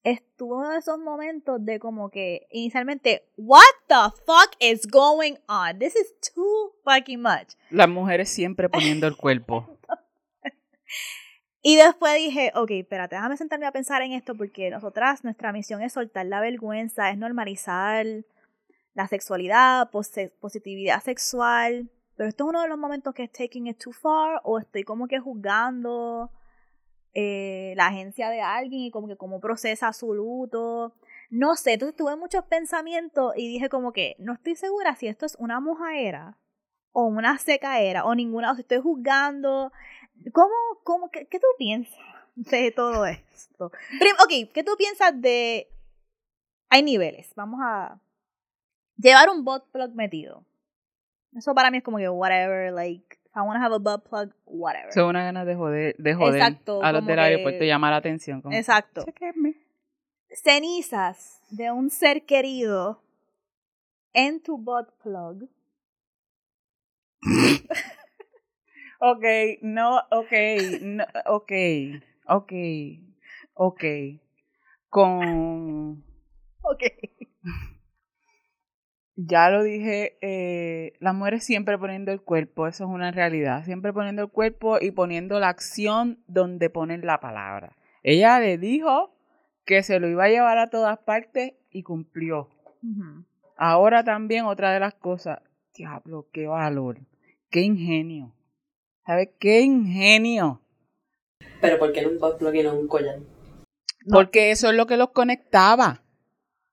estuvo en esos momentos de como que inicialmente, what the fuck is going on? This is too fucking much. Las mujeres siempre poniendo el cuerpo. y después dije, ok, espérate, déjame sentarme a pensar en esto porque nosotras, nuestra misión es soltar la vergüenza, es normalizar la sexualidad, positividad sexual. Pero esto es uno de los momentos que es taking it too far o estoy como que juzgando eh, la agencia de alguien y como que cómo procesa su luto. No sé, entonces tuve muchos pensamientos y dije como que no estoy segura si esto es una mojaera o una secaera o ninguna, o si estoy juzgando. ¿Cómo, cómo, qué, tú piensas de todo esto? ok, ¿qué tú piensas de... Hay niveles, vamos a... Llevar un bot plug metido. Eso para mí es como que whatever, like I want to have a butt plug, whatever. Son una ganas de joder, de joder Exacto, a los del aeropuerto llamar la atención. Exacto. Cenizas de un ser querido en tu butt plug. ok, no, ok, no, ok, ok, ok. Con... Ok ya lo dije, eh, las mujeres siempre poniendo el cuerpo, eso es una realidad, siempre poniendo el cuerpo y poniendo la acción donde ponen la palabra. Ella le dijo que se lo iba a llevar a todas partes y cumplió. Ahora también otra de las cosas, diablo, qué valor, qué ingenio. ¿Sabes qué ingenio? Pero ¿por qué no un no un collar? No. Porque eso es lo que los conectaba.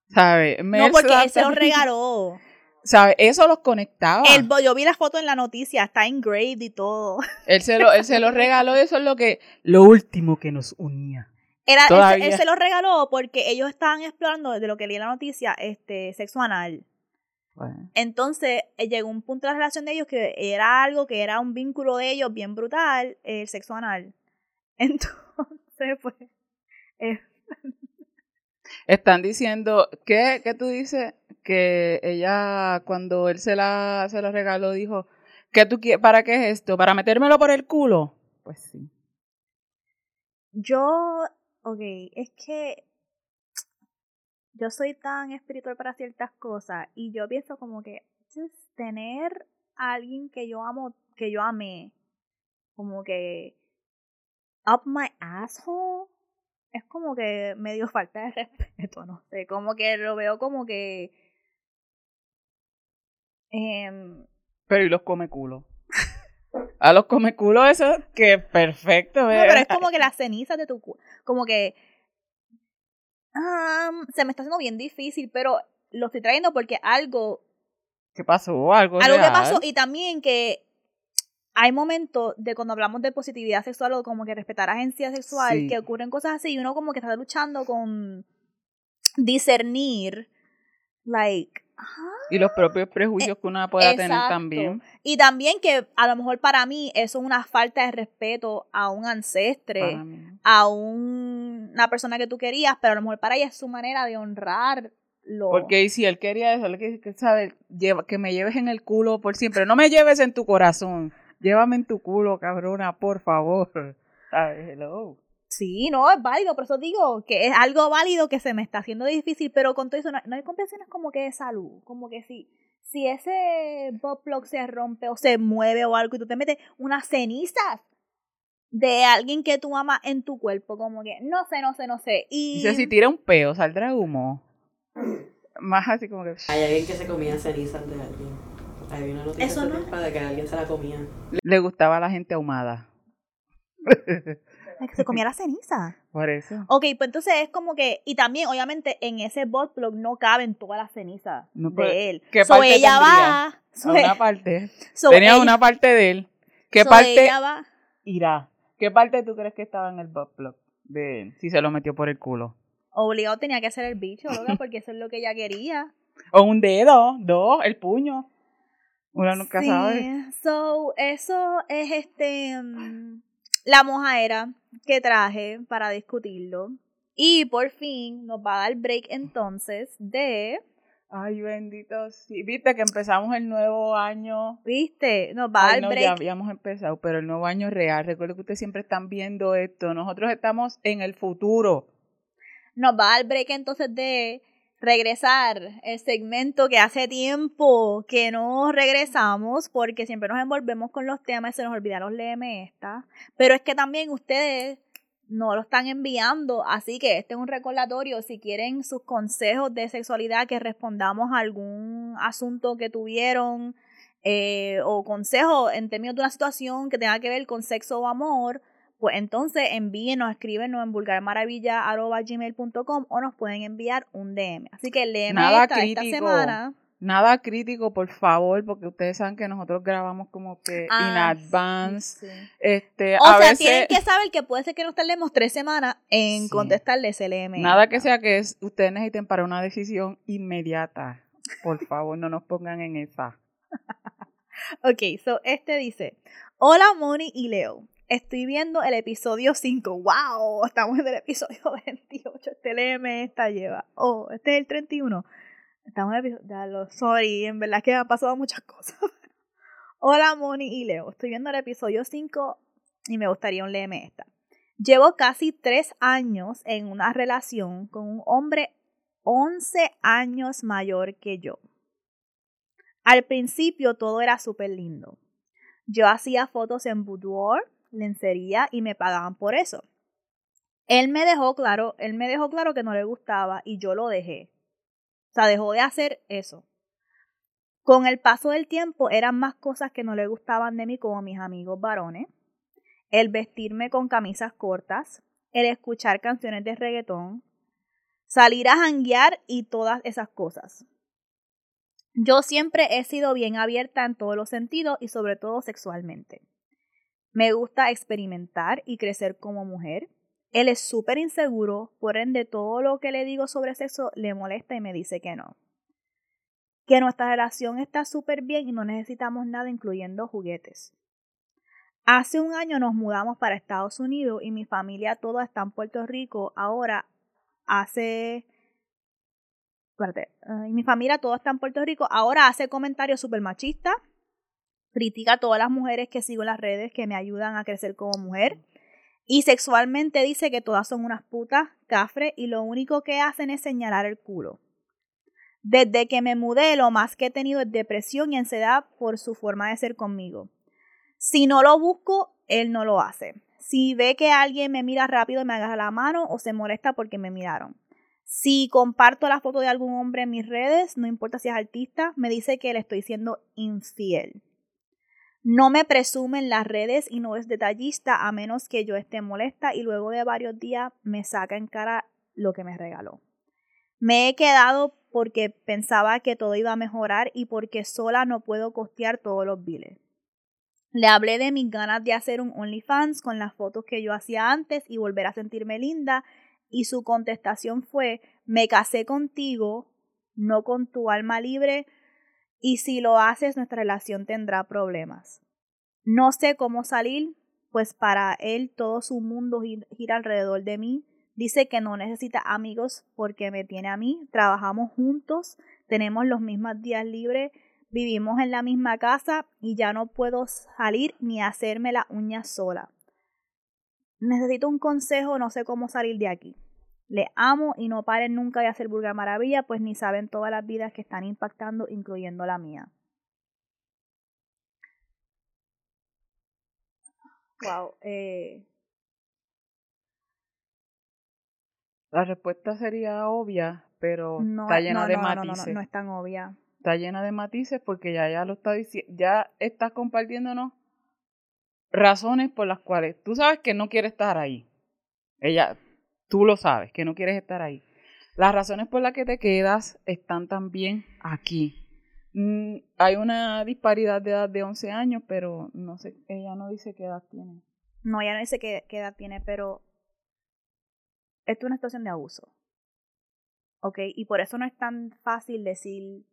¿Sabes? No, porque él se los regaló. ¿Sabes? Eso los conectaba. El, yo vi la foto en la noticia, está engraved y todo. Él se lo, él se lo regaló y eso es lo que, lo último que nos unía. Era, él, se- Todavía. él se los regaló porque ellos estaban explorando, desde lo que leí en la noticia, este, sexo anal. Bueno, Entonces eh, llegó un punto de la relación de ellos que era algo que era un vínculo de ellos bien brutal, el sexo anal. Entonces, pues, eh, Están diciendo, ¿qué, ¿qué tú dices? Que ella, cuando él se la, se lo regaló, dijo, ¿qué tú? ¿Para qué es esto? ¿Para metérmelo por el culo? Pues sí. yo, ok, es que yo soy tan espiritual para ciertas cosas y yo pienso como que just tener a alguien que yo amo, que yo amé, como que up my asshole, es como que medio falta de respeto, no sé, como que lo veo como que em, Pero ¿y los come culo? A los come culo eso, que perfecto. No, pero es como que las cenizas de tu cu- como que se me está haciendo bien difícil, pero lo estoy trayendo porque algo, ¿Qué pasó? Algo, algo que real. pasó y también que hay momentos de cuando hablamos de positividad sexual o como que respetar agencia sexual, Sí. que ocurren cosas así y uno como que está luchando con discernir, like, ah, Y los propios prejuicios que uno pueda tener también. y también que a lo mejor para mí eso es una falta de respeto a un ancestre. a un- una persona que tú querías, pero a lo mejor para ella es su manera de honrarlo. Porque y si él quería eso, él que, que sabe, lleva, que me lleves en el culo por siempre. No me lleves en tu corazón. Llévame en tu culo, cabrona, por favor. ¿Sabes? Hello. Sí, no, es válido, por eso digo que es algo válido que se me está haciendo difícil, pero con todo eso no, no hay compensaciones como que de salud, como que si, si ese butt plug se rompe o se mueve o algo y tú te metes unas cenizas de alguien que tú amas en tu cuerpo, como que no sé, no sé, no sé. Y Dice, si tira un peo, saldrá humo. Más así como que... Hay alguien que se comía cenizas de alguien. Hay una noticia Eso no- de que alguien se la comía. Le gustaba a la gente ahumada. que se comía la ceniza. Por eso. Ok, pues entonces es como que, y también obviamente en ese bot no caben todas las cenizas No, de él. ¿qué so parte ella va, so, una parte. so Tenía ella- una parte de él. ¿Qué so parte ella va, irá? ¿Qué parte tú crees que estaba en el plug de él? Si se lo metió por el culo. obligado tenía que hacer el bicho, loca, porque eso es lo que ella quería. O un dedo, dos, el puño. Uno nunca Sí, sabe. So, eso es este mm, la mojaera que traje para discutirlo. Y por fin nos va a dar break entonces de, Ay, bendito, sí. Viste que empezamos el nuevo año. ¿viste? Nos va a dar no, ya break. habíamos empezado, pero el nuevo año real. Recuerden que ustedes siempre están viendo esto. Nosotros estamos en el futuro. Nos va a dar break entonces de regresar el segmento que hace tiempo que no regresamos porque siempre nos envolvemos con los temas y se nos olvidaron leerme esta. Pero es que también ustedes no lo están enviando, así que este es un recordatorio. Si quieren sus consejos de sexualidad, que respondamos a algún asunto que tuvieron eh, o consejos en términos de una situación que tenga que ver con sexo o amor, pues entonces envíenos, escríbenos en vulgarmaravilla.gmail.com o nos pueden enviar un DM. Así que léeme esta, esta semana. Nada crítico, por favor, porque ustedes saben que nosotros grabamos como que in Ah, advance. Sí. Este, O a sea, veces, tienen que saber que puede ser que nos tardemos tres semanas en Sí. contestarle ese LM. nada que sea que es, ustedes necesiten para una decisión inmediata. Por favor, no nos pongan en esa. Ok, so este dice: Hola Moni y Leo. Estoy viendo el episodio 5. ¡Wow! Estamos en el episodio 28. Este LM esta lleva. Oh, este es el 31. Estamos en el episodio. Ya sorry, en verdad que me han pasado muchas cosas. Hola Moni y Leo. Estoy viendo el episodio 5 y me gustaría un LM esta. Llevo casi 3 años en una relación con un hombre 11 años mayor que yo. Al principio todo era súper lindo. Yo hacía fotos en boudoir, lencería y me pagaban por eso. Él me dejó claro, él me dejó claro que no le gustaba y yo lo dejé. O sea, dejó de hacer eso. Con el paso del tiempo eran más cosas que no le gustaban de mí como mis amigos varones. El vestirme con camisas cortas, el escuchar canciones de reggaetón, salir a janguear y todas esas cosas. Yo siempre he sido bien abierta en todos los sentidos y sobre todo sexualmente. Me gusta experimentar y crecer como mujer. Él es súper inseguro, por ende todo lo que le digo sobre sexo le molesta y me dice que no. Que nuestra relación está súper bien y no necesitamos nada incluyendo juguetes. Hace un año nos mudamos para Estados Unidos y mi familia toda está en Puerto Rico. Ahora hace... Y mi familia toda está en Puerto Rico. Ahora hace comentarios súper machistas. Critica a todas las mujeres que sigo en las redes que me ayudan a crecer como mujer. Y sexualmente dice que todas son unas putas, cafres, y lo único que hacen es señalar el culo. Desde que me mudé, lo más que he tenido es depresión y ansiedad por su forma de ser conmigo. Si no lo busco, él no lo hace. Si ve que alguien me mira rápido, me agarra la mano o se molesta porque me miraron. Si comparto la foto de algún hombre en mis redes, no importa si es artista, me dice que le estoy siendo infiel. No me presume en las redes y no es detallista a menos que yo esté molesta y luego de varios días me saca en cara lo que me regaló. Me he quedado porque pensaba que todo iba a mejorar y porque sola no puedo costear todos los biles. Le hablé de mis ganas de hacer un OnlyFans con las fotos que yo hacía antes y volver a sentirme linda y su contestación fue me casé contigo, no con tu alma libre, y si lo haces nuestra relación tendrá problemas. No sé cómo salir, pues para él todo su mundo gira alrededor de mí. Dice que no necesita amigos porque me tiene a mí, trabajamos juntos, tenemos los mismos días libres, vivimos en la misma casa y ya no puedo salir ni hacerme la uña sola. Necesito un consejo, no sé cómo salir de aquí. Le amo y no paren nunca de hacer vulgar maravilla, pues ni saben todas las vidas que están impactando, incluyendo la mía. Wow. Eh. La respuesta sería obvia, pero está llena de matices. No, no, es tan obvia. Está llena de matices porque ya, ya lo está diciendo, ya estás compartiéndonos razones por las cuales tú sabes que no quiere estar ahí. Ella, Tú lo sabes, que no quieres estar ahí. Las razones por las que te quedas están también aquí. Mm, hay una disparidad de edad de 11 años, pero no sé, ella no dice qué edad tiene. No, ella no dice qué, edad tiene, pero esto es una situación de abuso. ¿Ok? Y por eso no es tan fácil decir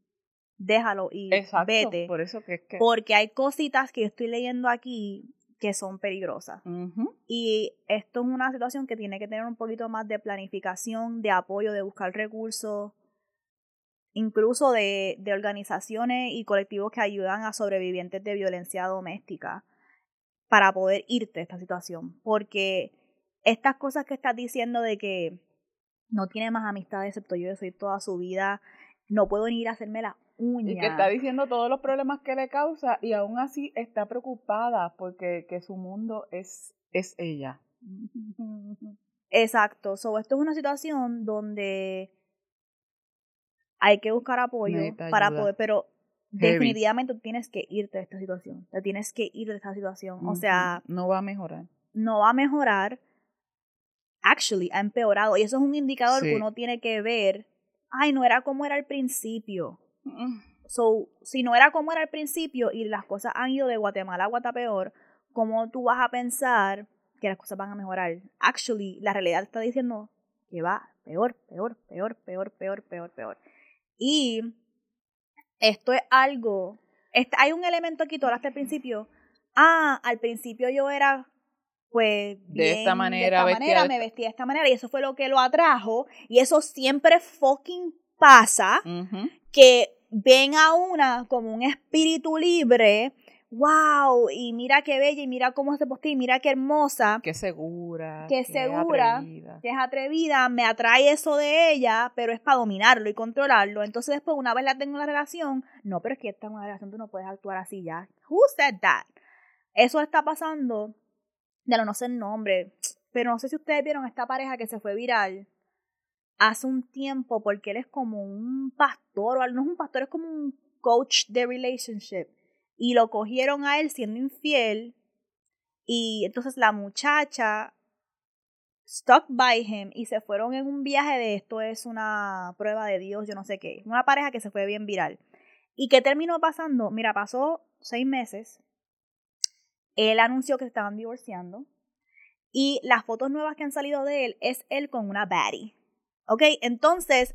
déjalo y Exacto, vete. Por eso que es que... Porque hay cositas que yo estoy leyendo aquí que son peligrosas. Y esto es una situación que tiene que tener un poquito más de planificación, de apoyo, de buscar recursos, incluso de, de organizaciones y colectivos que ayudan a sobrevivientes de violencia doméstica para poder irte de esta situación. Porque estas cosas que estás diciendo de que no tiene más amistades excepto yo, soy toda su vida, no puedo ni ir a hacerme la y que está diciendo todos los problemas que le causa y aún así está preocupada porque que su mundo es, es ella. Exacto. So, esto es una situación donde hay que buscar apoyo para poder, pero definitivamente tienes que irte de esta situación. Te tienes que ir de esta situación. O sea, no va a mejorar. No va a mejorar. Actually, ha empeorado. Y eso es un indicador que uno tiene que ver. Ay, no era como era al principio. So, si no era como era al principio y las cosas han ido de Guatemala a Guatapeor, ¿cómo tú vas a pensar que las cosas van a mejorar? Actually, la realidad está diciendo que va peor, peor, peor, peor, peor, peor, peor. Y esto es algo, hay un elemento aquí, tú hablaste al principio, ah, al principio yo era pues de esta manera, de esta manera me vestía de esta manera y eso fue lo que lo atrajo y eso siempre fucking pasa que ven a una como un espíritu libre, wow, y mira qué bella, y mira cómo se postea, y mira qué hermosa. Qué segura. Qué segura, que es atrevida, me atrae eso de ella, pero es para dominarlo y controlarlo. Entonces después, una vez la tengo en la relación, no, pero es que esta en una relación, tú no puedes actuar así ya. Who said that? Eso está pasando, ya no sé el nombre, pero no sé si ustedes vieron esta pareja que se fue viral hace un tiempo porque él es como un pastor, o no es un pastor, es como un coach de relationship. Y lo cogieron a él siendo infiel. Y entonces la muchacha stuck by him y se fueron en un viaje de esto es una prueba de Dios, yo no sé qué. Una pareja que se fue bien viral. ¿Y qué terminó pasando? Mira, pasó seis meses. Él anunció que se estaban divorciando. Y las fotos nuevas que han salido de él es él con una baddie. ¿Ok? Entonces,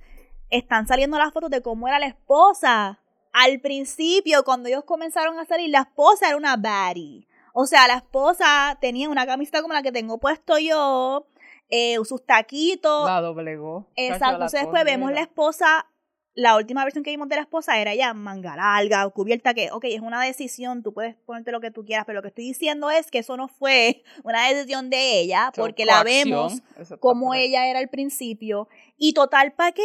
están saliendo las fotos de cómo era la esposa. Al principio, cuando ellos comenzaron a salir, la esposa era una baddie. O sea, la esposa tenía una camiseta como la que tengo puesto yo, eh, sus taquitos. La doblegó. Exacto. Entonces después vemos la esposa, la última versión que vimos de la esposa era ya manga larga, cubierta, que, ok, es una decisión, tú puedes ponerte lo que tú quieras, pero lo que estoy diciendo es que eso no fue una decisión de ella, porque la vemos como ella era al principio. Y total, ¿para qué?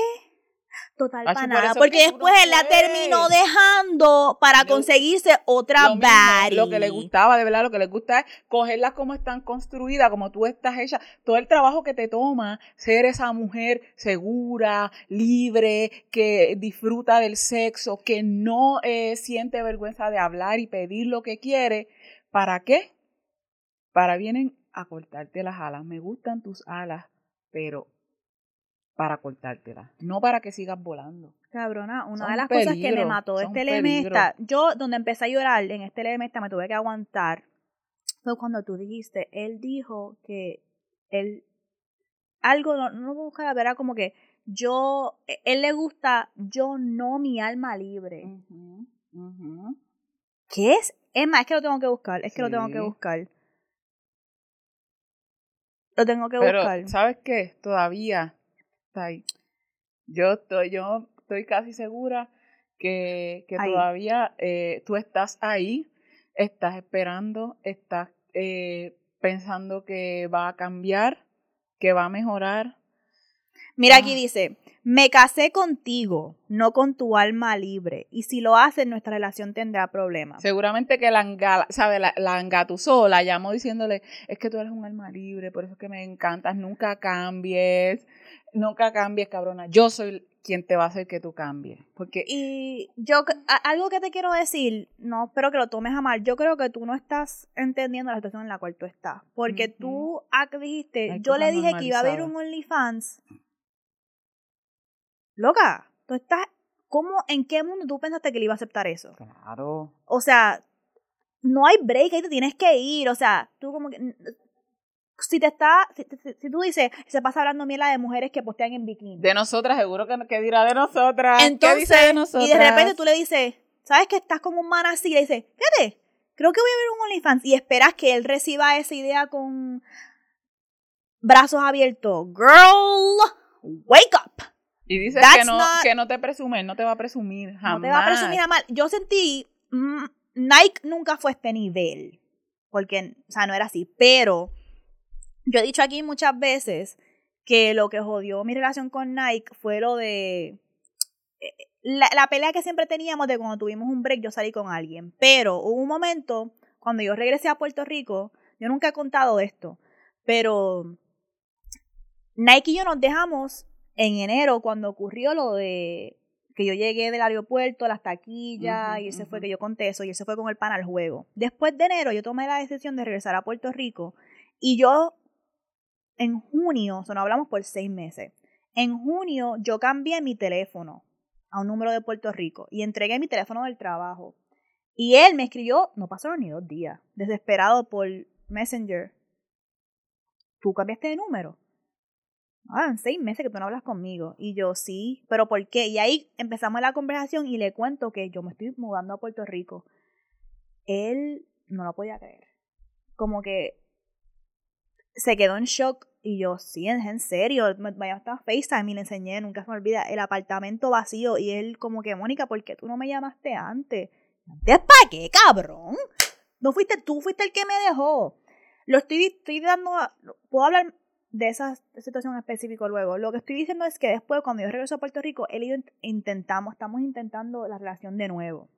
Total para nada. Porque después él la terminó dejando para conseguirse otra lo Lo que le gustaba, de verdad, lo que le gusta es cogerlas como están construidas, como tú estás hecha. Todo el trabajo que te toma ser esa mujer segura, libre, que disfruta del sexo, que no eh, siente vergüenza de hablar y pedir lo que quiere. ¿Para qué? Para vienen a cortarte las alas. Me gustan tus alas, pero para cortártela, no para que sigas volando. Cabrona, una de las cosas que me mató este elemesta, yo donde empecé a llorar en este elemesta me tuve que aguantar, fue cuando tú dijiste, él dijo que él, algo, no, no buscaba, era como que yo, e, él le gusta, yo no mi alma libre. ¿Qué es? Es más, es que lo tengo que buscar, es que lo tengo que buscar. Lo tengo que Pero, buscar. ¿Sabes qué? Todavía ahí. Yo estoy, yo estoy casi segura que, que todavía eh, tú estás ahí, estás esperando, estás eh, pensando que va a cambiar, que va a mejorar. Mira, aquí ah. dice, me casé contigo, no con tu alma libre, y si lo haces, nuestra relación tendrá problemas. Seguramente que la, sabe, la, la engatusó, la llamó diciéndole, es que tú eres un alma libre, por eso es que me encantas, nunca cambies, nunca cambies, cabrona. Yo soy quien te va a hacer que tú cambies. Porque... Y yo, algo que te quiero decir, no espero que lo tomes a mal, yo creo que tú no estás entendiendo la situación en la cual tú estás. Porque tú dijiste, yo le dije que iba a haber un OnlyFans. Loca, tú estás, ¿cómo, en qué mundo tú pensaste que le iba a aceptar eso? Claro. O sea, no hay break, ahí te tienes que ir, o sea, tú como que si te está, si, tú dices, se pasa hablando miela de mujeres que postean en bikini. De nosotras, seguro que, que dirá de nosotras. Entonces, ¿Qué dice de nosotras? Y de repente tú le dices, ¿sabes que estás como un man así? Y le dices, fíjate, creo que voy a ver un OnlyFans. Y esperas que él reciba esa idea con brazos abiertos. Girl, wake up. Y dices que no, que no te presume, no te va a presumir jamás. No te va a presumir jamás. Yo sentí, mm, Nike nunca fue este nivel. Porque, o sea, no era así. Pero yo he dicho aquí muchas veces que lo que jodió mi relación con Nike fue lo de eh, la, pelea que siempre teníamos de cuando tuvimos un break yo salí con alguien. Pero hubo un momento cuando yo regresé a Puerto Rico, yo nunca he contado esto, pero Nike y yo nos dejamos en enero cuando ocurrió lo de que yo llegué del aeropuerto a las taquillas y ese fue que yo conté eso y ese fue con el pan al juego. Después de enero yo tomé la decisión de regresar a Puerto Rico y yo en junio, o sea, no hablamos por seis meses. En junio yo cambié mi teléfono a un número de Puerto Rico y entregué mi teléfono del trabajo. Y él me escribió, no pasaron ni dos días, desesperado por Messenger. ¿Tú cambiaste de número? Ah, en seis meses que tú no hablas conmigo. Y yo, sí, pero ¿por qué? Y ahí empezamos la conversación y le cuento que yo me estoy mudando a Puerto Rico. Él no lo podía creer. Como que se quedó en shock y yo, sí, en serio, me, me hasta FaceTime y le enseñé, nunca se me olvida, el apartamento vacío y él como que, Mónica, ¿por qué tú no me llamaste antes? ¿Antes para qué, cabrón? No fuiste tú, fuiste el que me dejó. Lo estoy, estoy dando, puedo hablar de esa situación específica luego. Lo que estoy diciendo es que después, cuando yo regreso a Puerto Rico, él y yo intentamos, estamos intentando la relación de nuevo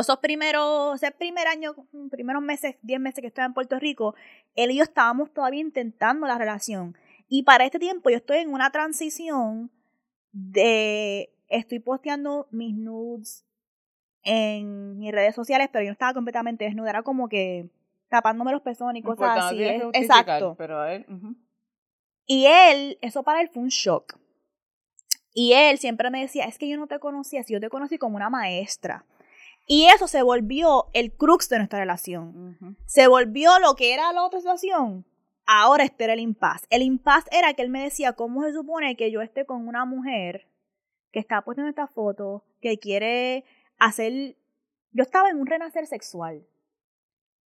esos primeros, ese primer año, primeros meses, 10 meses que estaba en Puerto Rico, él y yo estábamos todavía intentando la relación. Y para este tiempo yo estoy en una transición de, estoy posteando mis nudes en mis redes sociales, pero yo estaba completamente desnuda, era como que tapándome los pezones y cosas así. Exacto. Pero a Y él, eso para él fue un shock. Y él siempre me decía, es que yo no te conocía, si yo te conocí como una maestra. Y eso se volvió el crux de nuestra relación. Se volvió lo que era la otra situación. Ahora este era el impasse. El impasse era que él me decía, ¿cómo se supone que yo esté con una mujer que está puesta en esta foto, que quiere hacer... Yo estaba en un renacer sexual.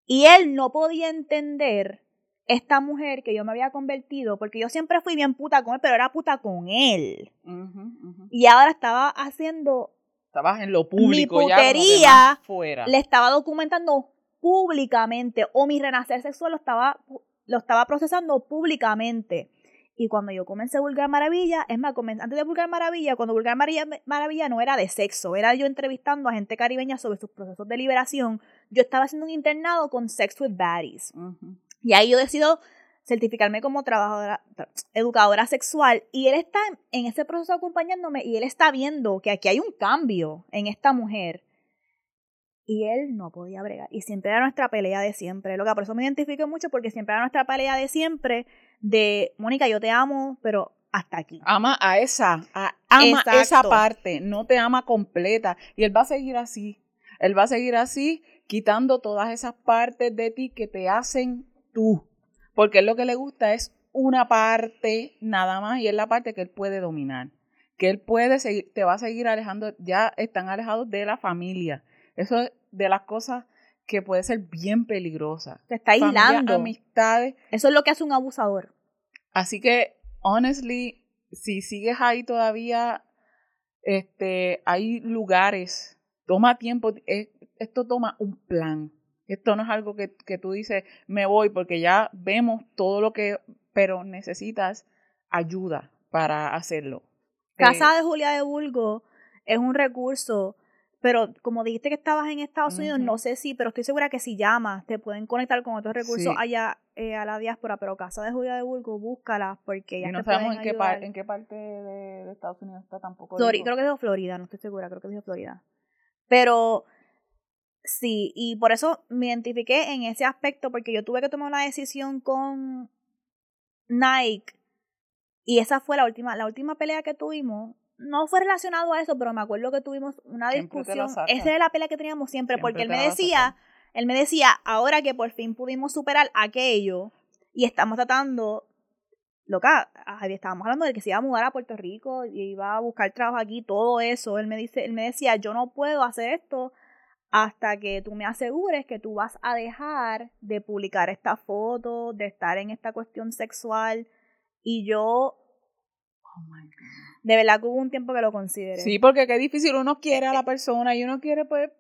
Y él no podía entender esta mujer que yo me había convertido, porque yo siempre fui bien puta con él, pero era puta con él. Y ahora estaba haciendo estabas en lo público mi putería fuera. le estaba documentando públicamente o mi renacer sexual lo estaba lo estaba procesando públicamente y cuando yo comencé Vulgar Maravilla, es más, antes de Vulgar Maravilla, cuando Vulgar Maravilla no era de sexo, era yo entrevistando a gente caribeña sobre sus procesos de liberación, yo estaba haciendo un internado con Sex with Baddies. Y ahí yo decido certificarme como trabajadora, educadora sexual y él está en ese proceso acompañándome y él está viendo que aquí hay un cambio en esta mujer y él no podía bregar y siempre era nuestra pelea de siempre, lo que por eso me identifico mucho porque siempre era nuestra pelea de siempre de Mónica, yo te amo, pero hasta aquí. Ama a esa, ama esa parte, no te ama completa y él va a seguir así. Él va a seguir así quitando todas esas partes de ti que te hacen tú porque él lo que le gusta es una parte nada más y es la parte que él puede dominar. Que él puede seguir, te va a seguir alejando, ya están alejados de la familia. Eso es de las cosas que puede ser bien peligrosa. Te está aislando. amistades. Eso es lo que hace un abusador. Así que, honestly, si sigues ahí todavía, este, hay lugares, toma tiempo, esto toma un plan. Esto no es algo que, tú dices, me voy porque ya vemos todo lo que, pero necesitas ayuda para hacerlo. Casa eh, de Julia de Bulgo es un recurso, pero como dijiste que estabas en Estados Unidos, no sé si, pero estoy segura que si llamas, te pueden conectar con otros recursos allá eh, a la diáspora, pero Casa de Julia de Bulgo, búscala porque ya y no sabemos en qué, en qué parte de, Estados Unidos está tampoco. creo que es de Florida, no estoy segura, creo que es de Florida. Pero Sí, y por eso me identifiqué en ese aspecto, porque yo tuve que tomar una decisión con Nike. Y esa fue la última, la última pelea que tuvimos. No fue relacionado a eso, pero me acuerdo que tuvimos una discusión. Esa era la pelea que teníamos siempre, porque él me decía, él me decía, ahora que por fin pudimos superar aquello y estamos tratando, loca, estábamos hablando de que se iba a mudar a Puerto Rico y iba a buscar trabajo aquí, todo eso. Él me dice, él me decía, yo no puedo hacer esto hasta que tú me asegures que tú vas a dejar de publicar esta foto, de estar en esta cuestión sexual. Y yo, oh my God. de verdad que hubo un tiempo que lo consideré. Sí, porque qué difícil, uno quiere a la persona y uno quiere, pues,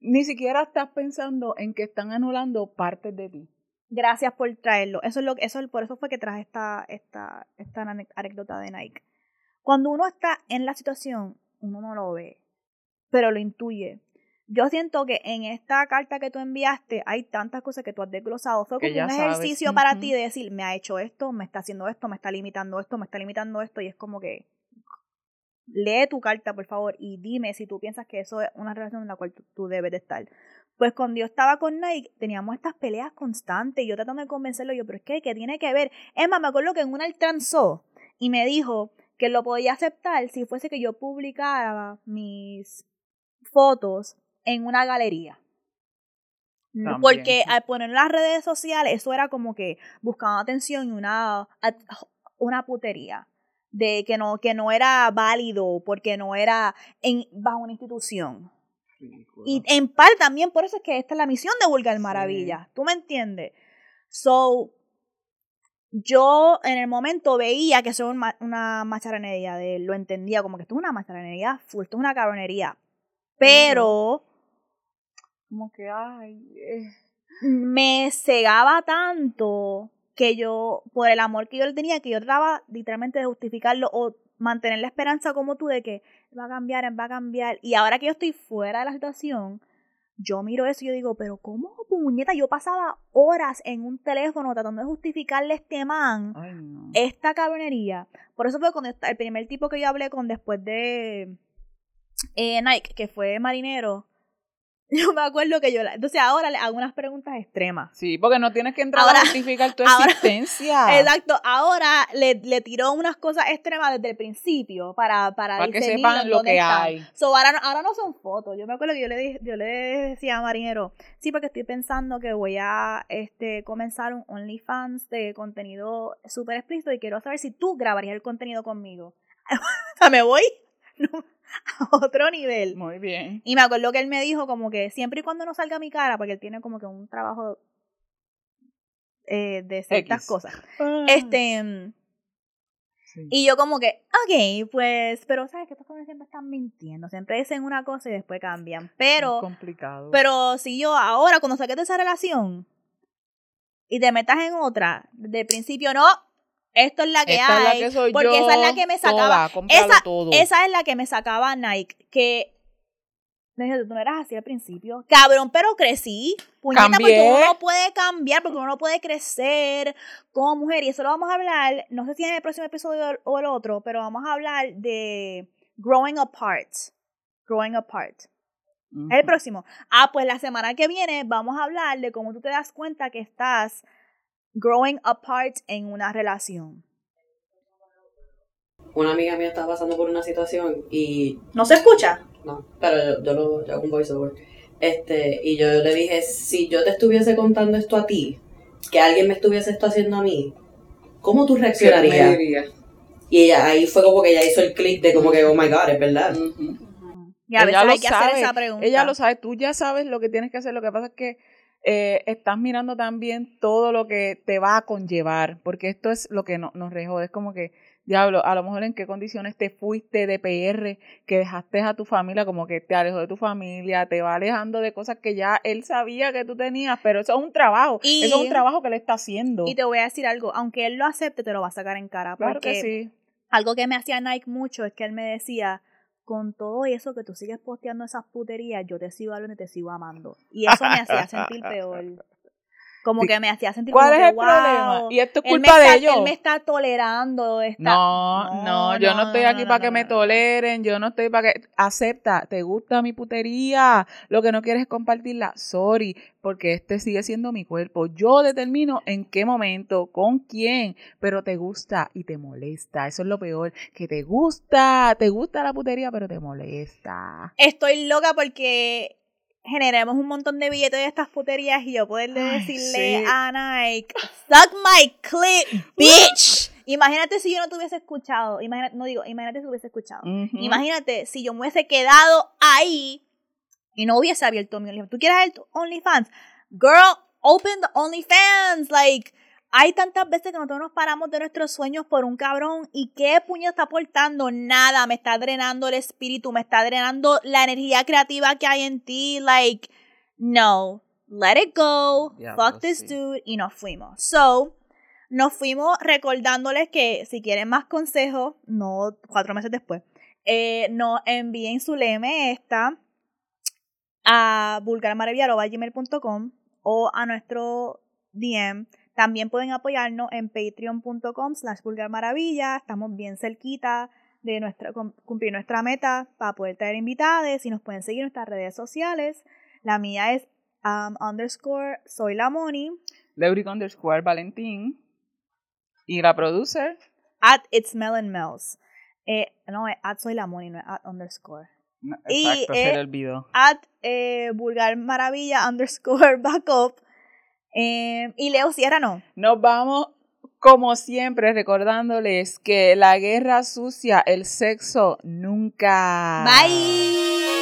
ni siquiera estás pensando en que están anulando partes de ti. Gracias por traerlo. Eso es lo eso por eso fue que traje esta, esta, esta anécdota de Nike. Cuando uno está en la situación, uno no lo ve, pero lo intuye yo siento que en esta carta que tú enviaste hay tantas cosas que tú has desglosado. Fue como un ejercicio para ti de decir, me ha hecho esto, me está haciendo esto, me está limitando esto, me está limitando esto, y es como que lee tu carta, por favor, y dime si tú piensas que eso es una relación en la cual tú, debes de estar. Pues cuando yo estaba con Nike, teníamos estas peleas constantes, y yo tratando de convencerlo, yo, pero es que, ¿qué tiene que ver? Emma, me acuerdo que en una él transó y me dijo que lo podía aceptar si fuese que yo publicara mis fotos en una galería. Porque al poner las redes sociales, eso era como que buscando atención y una, una putería. De que no, que no era válido porque no era en, bajo una institución. Y en parte también por eso es que esta es la misión de Vulgar Maravilla. ¿Tú me entiendes? So, yo en el momento veía que eso era una macharanería, de, lo entendía como que esto es una macharanería esto es una cabronería. Pero como que, ay, eh. me cegaba tanto que yo, por el amor que yo le tenía, que yo trataba literalmente de justificarlo o mantener la esperanza como tú de que va a cambiar, va a cambiar. Y ahora que yo estoy fuera de la situación, yo miro eso y yo digo, pero ¿cómo, puñeta? Yo pasaba horas en un teléfono tratando de justificarle a este man esta cabronería. Por eso fue cuando el primer tipo que yo hablé con después de eh, Nike, que fue marinero, Yo me acuerdo que yo, la- entonces ahora le hago unas preguntas extremas. Sí, porque no tienes que entrar Ahora- a justificar tu ahora- existencia. Exacto, ahora le, le tiró unas cosas extremas desde el principio para, para, Para que sepan lo que están. hay. So, ahora, no- ahora no son fotos. Yo me acuerdo que yo le, yo le decía a Marinero, sí, porque estoy pensando que voy a este, comenzar un OnlyFans de contenido súper explícito y quiero saber si tú grabarías el contenido conmigo. o sea, me voy a otro nivel. Muy bien. Y me acuerdo que él me dijo como que siempre y cuando no salga mi cara, porque él tiene como que un trabajo eh, de ciertas X. cosas. Ah. Este, Sí. y yo como que, ok, pues, pero sabes que estos cabrones siempre están mintiendo, siempre dicen una cosa y después cambian. Pero, Es complicado. pero si yo ahora cuando saques de esa relación y te metas en otra, el principio no, esto es la que Esta es la hay, que porque yo, esa es la que me sacaba, toda, esa, todo. esa es la que me sacaba Nike, que me dije, tú no eras así al principio. Cabrón, pero crecí. Puñeta, porque uno no puede cambiar, porque uno no puede crecer como mujer. Y eso lo vamos a hablar, no sé si en el próximo episodio o el otro, pero vamos a hablar de growing apart. Growing apart. El próximo. Ah, pues la semana que viene vamos a hablar de cómo tú te das cuenta que estás growing apart en una relación. Una amiga mía estaba pasando por una situación y ¿No se escucha? No, pero yo, yo lo yo hago un voiceover. Este, y yo le dije, si yo te estuviese contando esto a ti, que alguien me estuviese esto haciendo a mí, ¿cómo tú ¿Qué tú me reaccionarías? Y ella, ahí fue como que ella hizo el clic de como que, oh my god, es verdad. Ujú. Y a Ella veces lo hay que hacer sabe, esa pregunta. Ella lo sabe, tú ya sabes lo que tienes que hacer. Lo que pasa es que eh, estás mirando también todo lo que te va a conllevar, porque esto es lo que no- nos rejode. Es como que, diablo, a lo mejor en qué condiciones te fuiste de PR, que dejaste a tu familia, como que te alejó de tu familia, te va alejando de cosas que ya él sabía que tú tenías, pero eso es un trabajo. Y- eso es un trabajo que él está haciendo. Y te voy a decir algo, aunque él lo acepte, te lo va a sacar en cara. claro porque que sí. algo que me hacía Nike mucho es que él me decía, con todo eso que tú sigues posteando esas puterías, yo te sigo hablando y te sigo amando. Y eso me hacía sentir peor. Como que me hacía sentir ¿Cuál como es que, el problema? "Wow, Y esto es culpa está- de ellos. Él me está tolerando. Está... No, no, yo no estoy aquí no, para que me toleren, yo no estoy para que... Acepta, te gusta mi putería, lo que no quieres es compartirla, sorry, porque este sigue siendo mi cuerpo. Yo determino en qué momento, con quién, pero te gusta y te molesta, eso es lo peor, que te gusta, te gusta la putería, pero te molesta. Estoy loca porque generemos un montón de billetes de estas puterías y yo poderle Ay, decirle sí. a Nike, suck my clip, bitch. Imagínate si yo no te hubiese escuchado. Imagínate, no digo, imagínate si hubiese escuchado. Imagínate si yo me hubiese quedado ahí y no hubiese abierto mi OnlyFans. ¿Tú quieres tu OnlyFans? Girl, open the OnlyFans. Like, hay tantas veces que nosotros nos paramos de nuestros sueños por un cabrón y qué puño está aportando nada, me está drenando el espíritu, me está drenando la energía creativa que hay en ti, like no, let it go, fuck this sí. dude y nos fuimos. So, nos fuimos recordándoles que si quieren más consejos, no cuatro meses después, eh, nos envíen su leme esta a vulgarmaravilla.gmail.com o a nuestro DM. También pueden apoyarnos en patreon.com slash vulgarmaravilla. Estamos bien cerquita de nuestra, cum- cumplir nuestra meta para poder traer invitados y nos pueden seguir en nuestras redes sociales. La mía es um, underscore soy la Moni Leuric underscore Valentín y la producer. at it's melon mel's. Eh, no, es at soy la Moni, no es at underscore. No, Y, Exacto, eh, se le olvidó. at eh, vulgar maravilla underscore backup. Eh, y Leo Sierra no. Nos vamos, como siempre, recordándoles que la guerra sucia, el sexo, nunca. Bye.